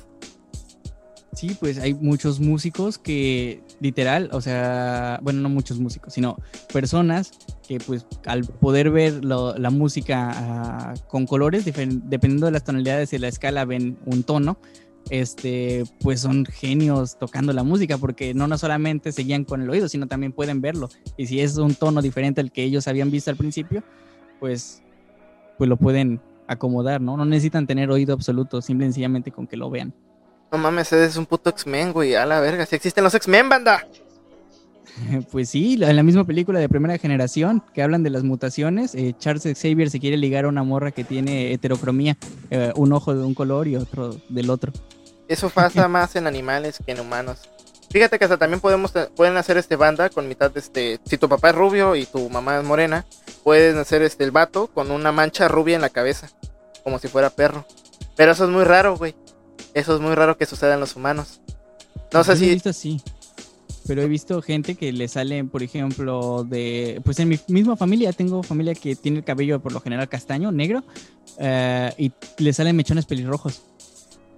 Sí, pues hay muchos músicos que literal, o sea, bueno, no muchos músicos, sino personas que pues al poder ver lo- la música ah, con colores, dependiendo de las tonalidades y la escala, ven un tono, este, pues son genios tocando la música porque no, no solamente se guían con el oído, sino también pueden verlo. Y si es un tono diferente al que ellos habían visto al principio, pues, pues lo pueden acomodar, ¿no? No necesitan tener oído absoluto, simple y sencillamente con que lo vean. No mames, ese es un puto X-Men, güey. A la verga, si existen los X-Men, banda. Pues sí, la- en la misma película de primera generación que hablan de las mutaciones, eh, Charles Xavier se quiere ligar a una morra que tiene heterocromía, eh, un ojo de un color y otro del otro. Eso pasa más en animales que en humanos. Fíjate que hasta también podemos pueden hacer este banda con mitad de este. Si tu papá es rubio y tu mamá es morena, pueden hacer este el vato con una mancha rubia en la cabeza, como si fuera perro. Pero eso es muy raro, güey. Eso es muy raro que suceda en los humanos. No sé lo he si. visto así, pero he visto gente que le sale, por ejemplo, de, pues en mi misma familia tengo familia que tiene el cabello por lo general castaño, negro, eh, y le salen mechones pelirrojos.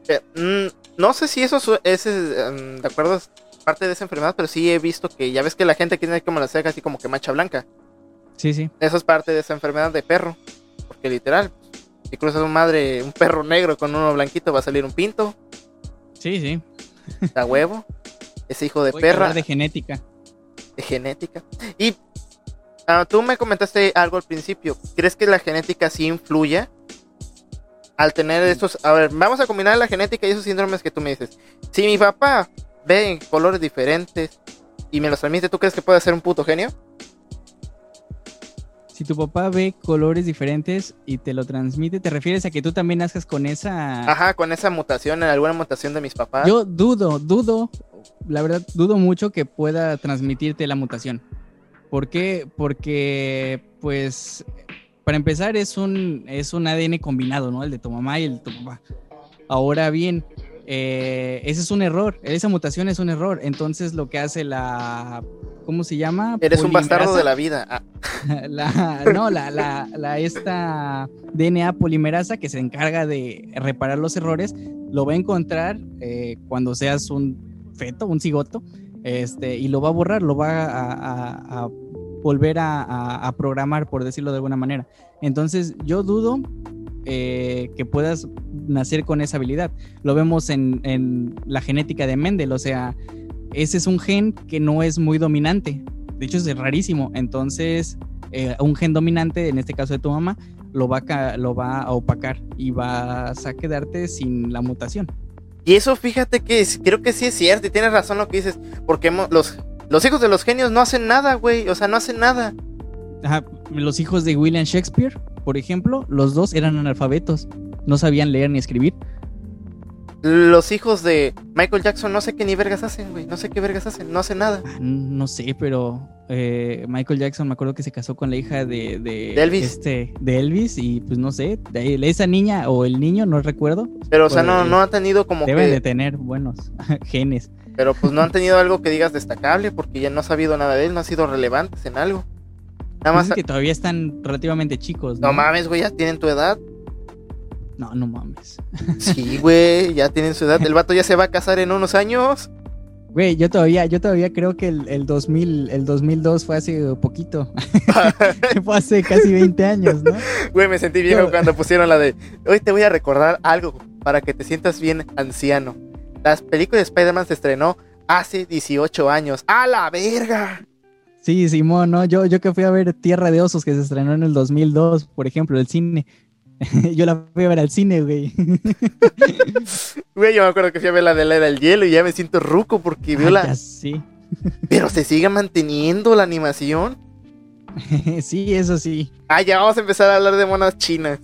eh, mm, no sé si eso es, eh, mm, de acuerdo, es parte de esa enfermedad, pero sí he visto que ya ves que la gente tiene como la ceja así como que mancha blanca. Sí, sí. Eso es parte de esa enfermedad de perro. Porque literal, si cruzas un madre, un perro negro con uno blanquito, va a salir un pinto, Sí, sí. da huevo. Ese hijo de Voy a perra, de genética. de genética. Y ah, tú me comentaste algo al principio. ¿Crees que la genética sí influya? al tener estos, a ver, vamos a combinar la genética y esos síndromes que tú me dices. Si mi papá ve colores diferentes y me los transmite, ¿tú crees que puede ser un puto genio? Si tu papá ve colores diferentes y te lo transmite, ¿te refieres a que tú también nazcas con esa... Ajá, con esa mutación, en alguna mutación de mis papás. Yo dudo, dudo, la verdad, dudo mucho que pueda transmitirte la mutación. ¿Por qué? Porque, pues, para empezar, es un, es un ADN combinado, ¿no? El de tu mamá y el de tu papá. Ahora bien, eh, ese es un error, esa mutación es un error. Entonces, lo que hace la. ¿Cómo se llama? Eres un bastardo de la vida. Ah. La, no, la, la, la, esta DNA polimerasa que se encarga de reparar los errores, lo va a encontrar eh, cuando seas un feto, un cigoto, este, y lo va a borrar, lo va a, volver a, programar, por decirlo de alguna manera. Entonces, yo dudo eh, que puedas nacer con esa habilidad. Lo vemos en, la genética de Mendel, o sea, ese es un gen que no es muy dominante. De hecho, es rarísimo. Entonces, eh, un gen dominante, en este caso de tu mamá, lo va, a, lo va a opacar y vas a quedarte sin la mutación. Y eso fíjate que creo que sí es cierto y tienes razón lo que dices, porque los, los hijos de los genios no hacen nada, güey, o sea, no hacen nada. los hijos de William Shakespeare, por ejemplo, los dos eran analfabetos, no sabían leer ni escribir. Los hijos de Michael Jackson no sé qué ni vergas hacen, güey, no sé qué vergas hacen, no hacen nada. Ah, no sé, pero eh, Michael Jackson me acuerdo que se casó con la hija de, de, Elvis. Este, de Elvis y pues no sé, de esa niña o el niño, no recuerdo. Pero o sea, no, no ha tenido como deben de tener buenos genes. Pero pues no han tenido algo que digas destacable porque ya no ha sabido nada de él, no ha sido relevantes en algo. Nada pues más que todavía están relativamente chicos. No, no mames, güey, ya tienen tu edad. No, no mames. Sí, güey, ya tienen su edad. El vato ya se va a casar en unos años. Güey, yo todavía, yo todavía creo que el, el 2000, el 2002 fue hace poquito. fue hace casi 20 años, ¿no? Güey, me sentí viejo cuando pusieron la de, hoy te voy a recordar algo para que te sientas bien anciano. Las películas de Spider-Man se estrenó hace 18 años. ¡A la verga! Sí, Simón, ¿no? Yo, yo que fui a ver Tierra de Osos que se estrenó en el 2002, por ejemplo, el cine. yo la fui a ver al cine, güey. Güey, yo me acuerdo que fui a ver la de la del hielo y ya me siento ruco porque vio la. sí. Pero se sigue manteniendo la animación. sí, eso sí. Ah, ya vamos a empezar a hablar de monas chinas.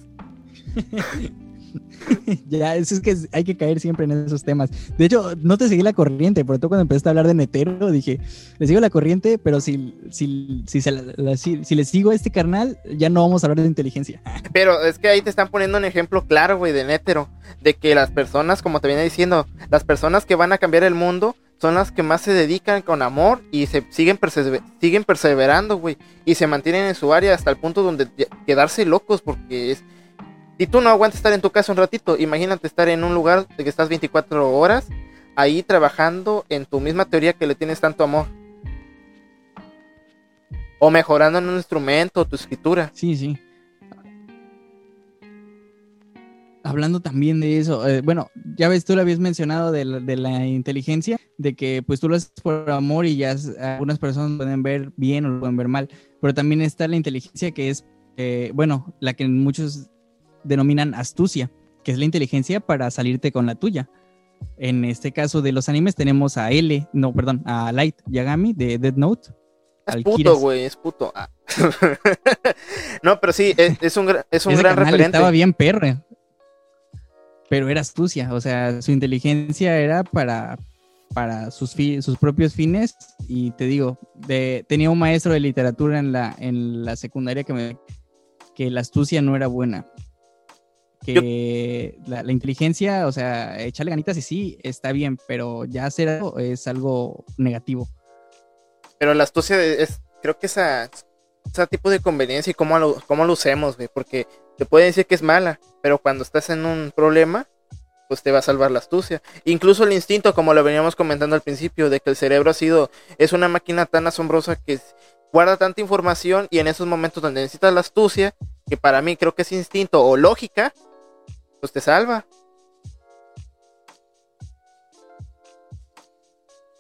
ya, eso es que hay que caer siempre en esos temas. De hecho, no te seguí la corriente, porque tú cuando empezaste a hablar de Netero dije, le sigo la corriente, pero si, si, si, si, le sigo a este carnal, ya no vamos a hablar de inteligencia. Pero es que ahí te están poniendo un ejemplo claro, güey, de Netero, de que las personas, como te viene diciendo, las personas que van a cambiar el mundo son las que más se dedican con amor y se siguen, siguen perseverando, güey, y se mantienen en su área hasta el punto donde quedarse locos porque es si tú no aguantas estar en tu casa un ratito, imagínate estar en un lugar de que estás 24 horas ahí trabajando en tu misma teoría que le tienes tanto amor. O mejorando en un instrumento, tu escritura. Sí, sí. Hablando también de eso, eh, bueno, ya ves, tú lo habías mencionado de la, inteligencia, de que pues tú lo haces por amor y ya algunas personas pueden ver bien o lo pueden ver mal, pero también está la inteligencia que es, eh, bueno, la que muchos denominan astucia, que es la inteligencia para salirte con la tuya. En este caso de los animes tenemos a L, no, perdón, a Light Yagami de Dead Note. Es puto, güey, es puto. Ah. no, pero sí, es, un, es un gran referente. Estaba bien perre, pero era astucia, o sea, su inteligencia era para, para sus, sus propios fines y te digo, de, tenía un maestro de literatura en la, en la secundaria que me que la astucia no era buena que la, inteligencia, o sea, echarle ganitas y sí, está bien, pero ya hacer algo es algo negativo. Pero la astucia es, creo que esa, ese tipo de conveniencia y cómo lo, cómo lo usemos, güey, porque te puede decir que es mala, pero cuando estás en un problema, pues te va a salvar la astucia. Incluso el instinto, como lo veníamos comentando al principio, de que el cerebro ha sido, es una máquina tan asombrosa que guarda tanta información y en esos momentos donde necesitas la astucia, que para mí creo que es instinto o lógica, pues te salva.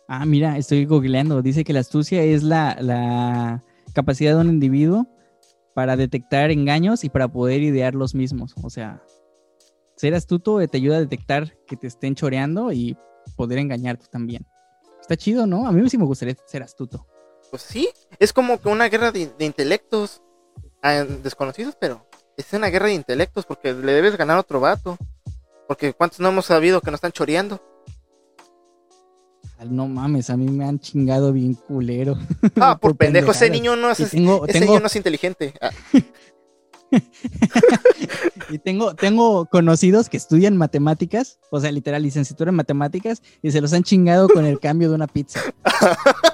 Ah, mira, estoy googleando. Dice que la astucia es la, la capacidad de un individuo para detectar engaños y para poder idear los mismos. O sea, ser astuto te ayuda a detectar que te estén choreando y poder engañarte también. Está chido, ¿no? A mí sí me gustaría ser astuto. Pues sí, es como que una guerra de, intelectos ah, desconocidos, pero es una guerra de intelectos porque le debes ganar a otro vato. Porque cuántos no hemos sabido que nos están choreando. No mames, a mí me han chingado bien culero. Ah, por, pendejo, ese niño no es, ese niño no es inteligente. Ah. y tengo, tengo conocidos que estudian matemáticas, o sea, literal, licenciatura en matemáticas, y se los han chingado con el cambio de una pizza.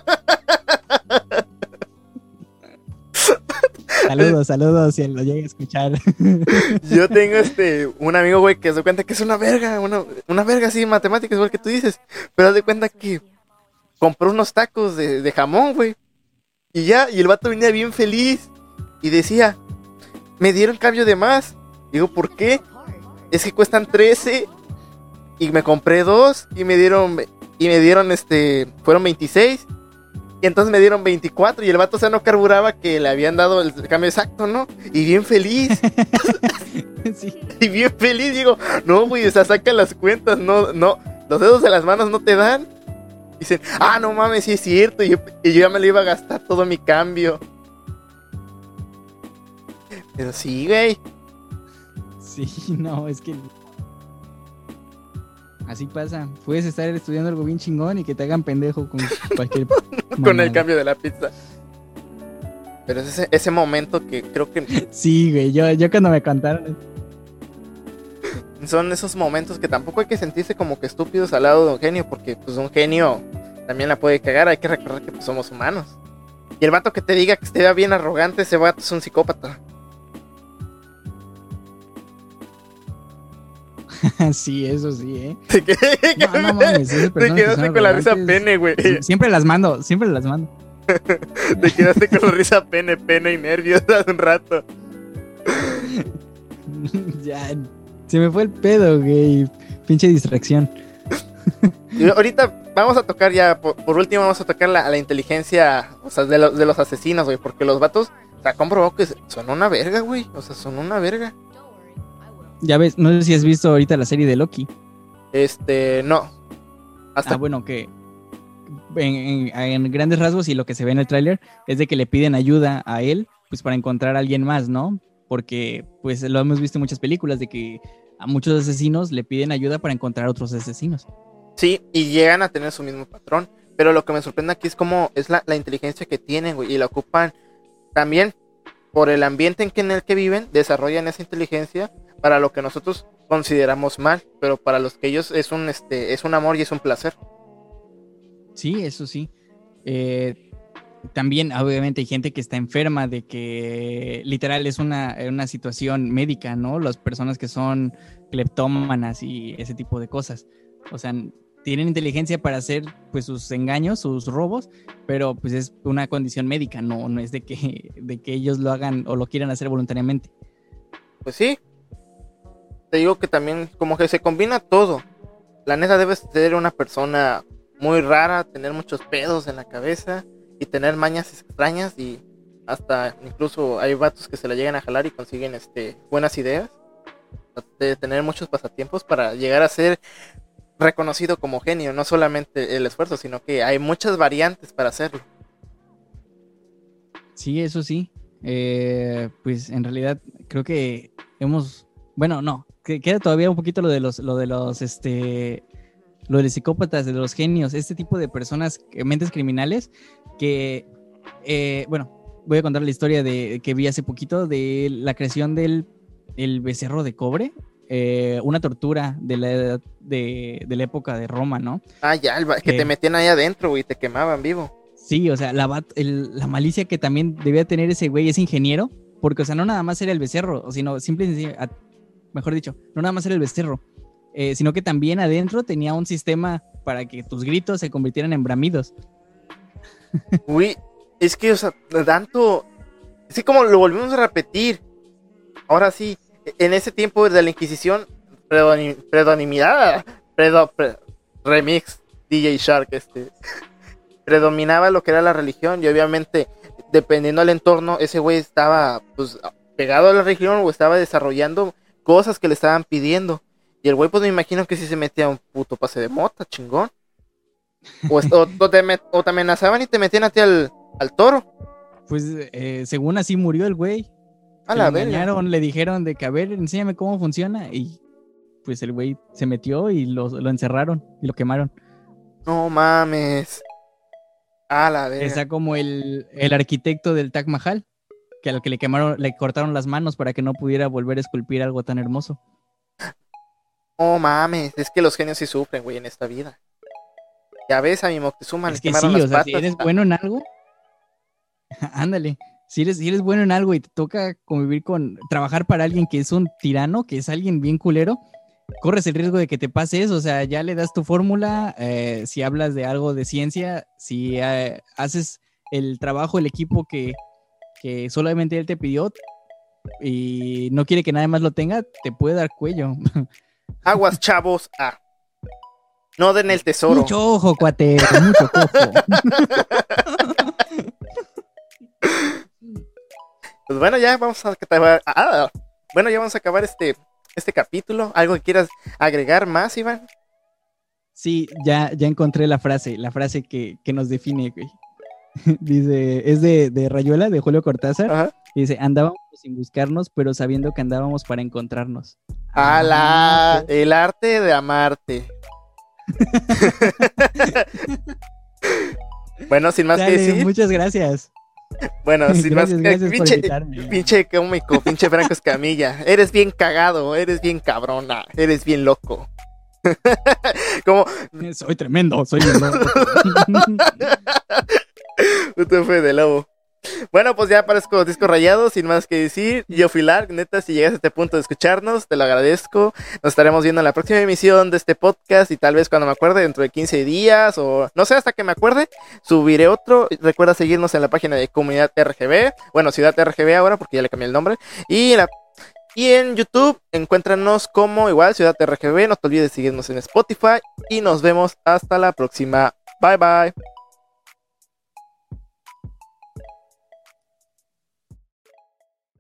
saludos, saludos, si lo llega a escuchar. Yo tengo este un amigo, güey, que se cuenta que es una verga, una, una verga así matemáticas, igual que tú dices. Pero de cuenta que compró unos tacos de, de jamón, güey. Y ya, y el vato venía bien feliz. Y decía, me dieron cambio de más. Digo, ¿por qué? Es que cuestan 13 y me compré dos y me dieron y me dieron este fueron 26 y entonces me dieron 24 y el vato o sea no carburaba que le habían dado el cambio exacto, ¿no? Y bien feliz. sí. Y bien feliz digo, no, güey, o sea, saca las cuentas, no no los dedos de las manos no te dan. Dicen, "Ah, no mames, sí es cierto." Y yo, y yo ya me lo iba a gastar todo mi cambio. Pero sí, güey. Sí, no, es que. Así pasa. Puedes estar estudiando algo bien chingón y que te hagan pendejo con cualquier. con el cambio de la pizza. Pero es ese, ese momento que creo que. Sí, güey. Yo, yo cuando me contaron. Son esos momentos que tampoco hay que sentirse como que estúpidos al lado de un genio, porque pues un genio también la puede cagar. Hay que recordar que pues, somos humanos. Y el vato que te diga que esté bien arrogante, ese vato es un psicópata. sí, eso sí, ¿eh? no, no mames, Te quedaste con la risa pene, güey. Siempre las mando, siempre las mando. Te quedaste con la risa pene, pene y nervios hace un rato. ya, se me fue el pedo, güey. Pinche distracción. ahorita vamos a tocar ya, por, último vamos a tocar la, la inteligencia, o sea, de, de los asesinos, güey, porque los vatos, se ha comprobado que son una verga, güey, o sea, son una verga. Ya ves, no sé si has visto ahorita la serie de Loki. Este, no. Hasta... Ah, bueno, que en, grandes rasgos y lo que se ve en el tráiler es de que le piden ayuda a él, pues para encontrar a alguien más, ¿no? Porque pues lo hemos visto en muchas películas de que a muchos asesinos le piden ayuda para encontrar otros asesinos. Sí, y llegan a tener su mismo patrón. Pero lo que me sorprende aquí es cómo es la, la inteligencia que tienen, güey, y la ocupan también por el ambiente en, que, en el que viven, desarrollan esa inteligencia para lo que nosotros consideramos mal, pero para los que ellos es un este es un amor y es un placer. Sí, eso sí. Eh, también, obviamente, hay gente que está enferma de que literal es una, una situación médica, ¿no? Las personas que son cleptómanas y ese tipo de cosas. O sea, tienen inteligencia para hacer pues sus engaños, sus robos, pero pues es una condición médica, no, no es de que, de que ellos lo hagan o lo quieran hacer voluntariamente. Pues sí, digo que también como que se combina todo. La neta debes ser una persona muy rara, tener muchos pedos en la cabeza y tener mañas extrañas y hasta incluso hay vatos que se la llegan a jalar y consiguen este buenas ideas. De tener muchos pasatiempos para llegar a ser reconocido como genio, no solamente el esfuerzo, sino que hay muchas variantes para hacerlo. Sí, eso sí. Eh, pues en realidad creo que hemos, bueno, no, queda todavía un poquito lo de los, lo de los, este, lo de los psicópatas, de los genios, este tipo de personas, mentes criminales, que, eh, bueno, voy a contar la historia de que vi hace poquito de la creación del el becerro de cobre, eh, una tortura de la, de, de, la época de Roma, ¿no? Ah, ya, que te metían ahí adentro, y te quemaban vivo. Sí, o sea, la, la malicia que también debía tener ese güey, ese ingeniero, porque, o sea, no nada más era el becerro, sino simplemente mejor dicho, no nada más era el becerro, eh, sino que también adentro tenía un sistema para que tus gritos se convirtieran en bramidos. Uy, es que, tanto, así como lo volvimos a repetir, ahora sí, en ese tiempo de la Inquisición, predominaba, remix, DJ Shark, este, predominaba lo que era la religión y obviamente, dependiendo del entorno, ese güey estaba, pues, pegado a la religión o estaba desarrollando cosas que le estaban pidiendo. Y el güey, pues me imagino que sí se metía un puto pase de mota, chingón. O, o, te, o te, amenazaban y te metían a ti al, al toro. Pues eh, según así murió el güey. A la le engañaron, le dijeron de que a ver, enséñame cómo funciona. Y pues el güey se metió y lo, lo encerraron y lo quemaron. No mames. A la verga. Está como el, el arquitecto del Taj Mahal, que al que le quemaron, le cortaron las manos para que no pudiera volver a esculpir algo tan hermoso. Oh mames, es que los genios sí sufren, güey, en esta vida. Ya ves, a mi Moctezuma es que sí, o sea, si eres bueno en algo, ándale. Si eres, si eres bueno en algo y te toca convivir con, trabajar para alguien que es un tirano, que es alguien bien culero, corres el riesgo de que te pase eso. O sea, ya le das tu fórmula, eh, si hablas de algo de ciencia, si eh, haces el trabajo, el equipo que, que solamente él te pidió y no quiere que nadie más lo tenga, te puede dar cuello. Aguas, chavos. Ah. No den el tesoro. Mucho ojo, cuate. Mucho ojo. pues bueno, ya vamos a acabar. Ah, bueno, ya vamos a acabar este, este capítulo. ¿Algo que quieras agregar más, Iván? Sí, ya, ya encontré la frase, la frase que, que nos define, güey. Dice, es de, de, Rayuela, de Julio Cortázar. Dice, andábamos sin buscarnos, pero sabiendo que andábamos para encontrarnos. ¡Hala! el arte de amarte. bueno, sin más que decir. Muchas gracias. Bueno, sin más que decir. pinche, pinche cómico, pinche Franco Escamilla. Eres bien cagado, eres bien cabrona, eres bien loco. Como... Soy tremendo, soy bien loco. Usted fue de lobo. Bueno, pues ya aparezco disco rayado, sin más que decir. Yo fui Lark, neta, si llegas a este punto de escucharnos, te lo agradezco. Nos estaremos viendo en la próxima emisión de este podcast y tal vez cuando me acuerde, dentro de 15 días o no sé, hasta que me acuerde, subiré otro. Recuerda seguirnos en la página de Comunidad RGB, bueno, Ciudad RGB ahora porque ya le cambié el nombre. Y en, y en YouTube, encuéntranos como igual Ciudad RGB. No te olvides de seguirnos en Spotify y nos vemos hasta la próxima. Bye bye.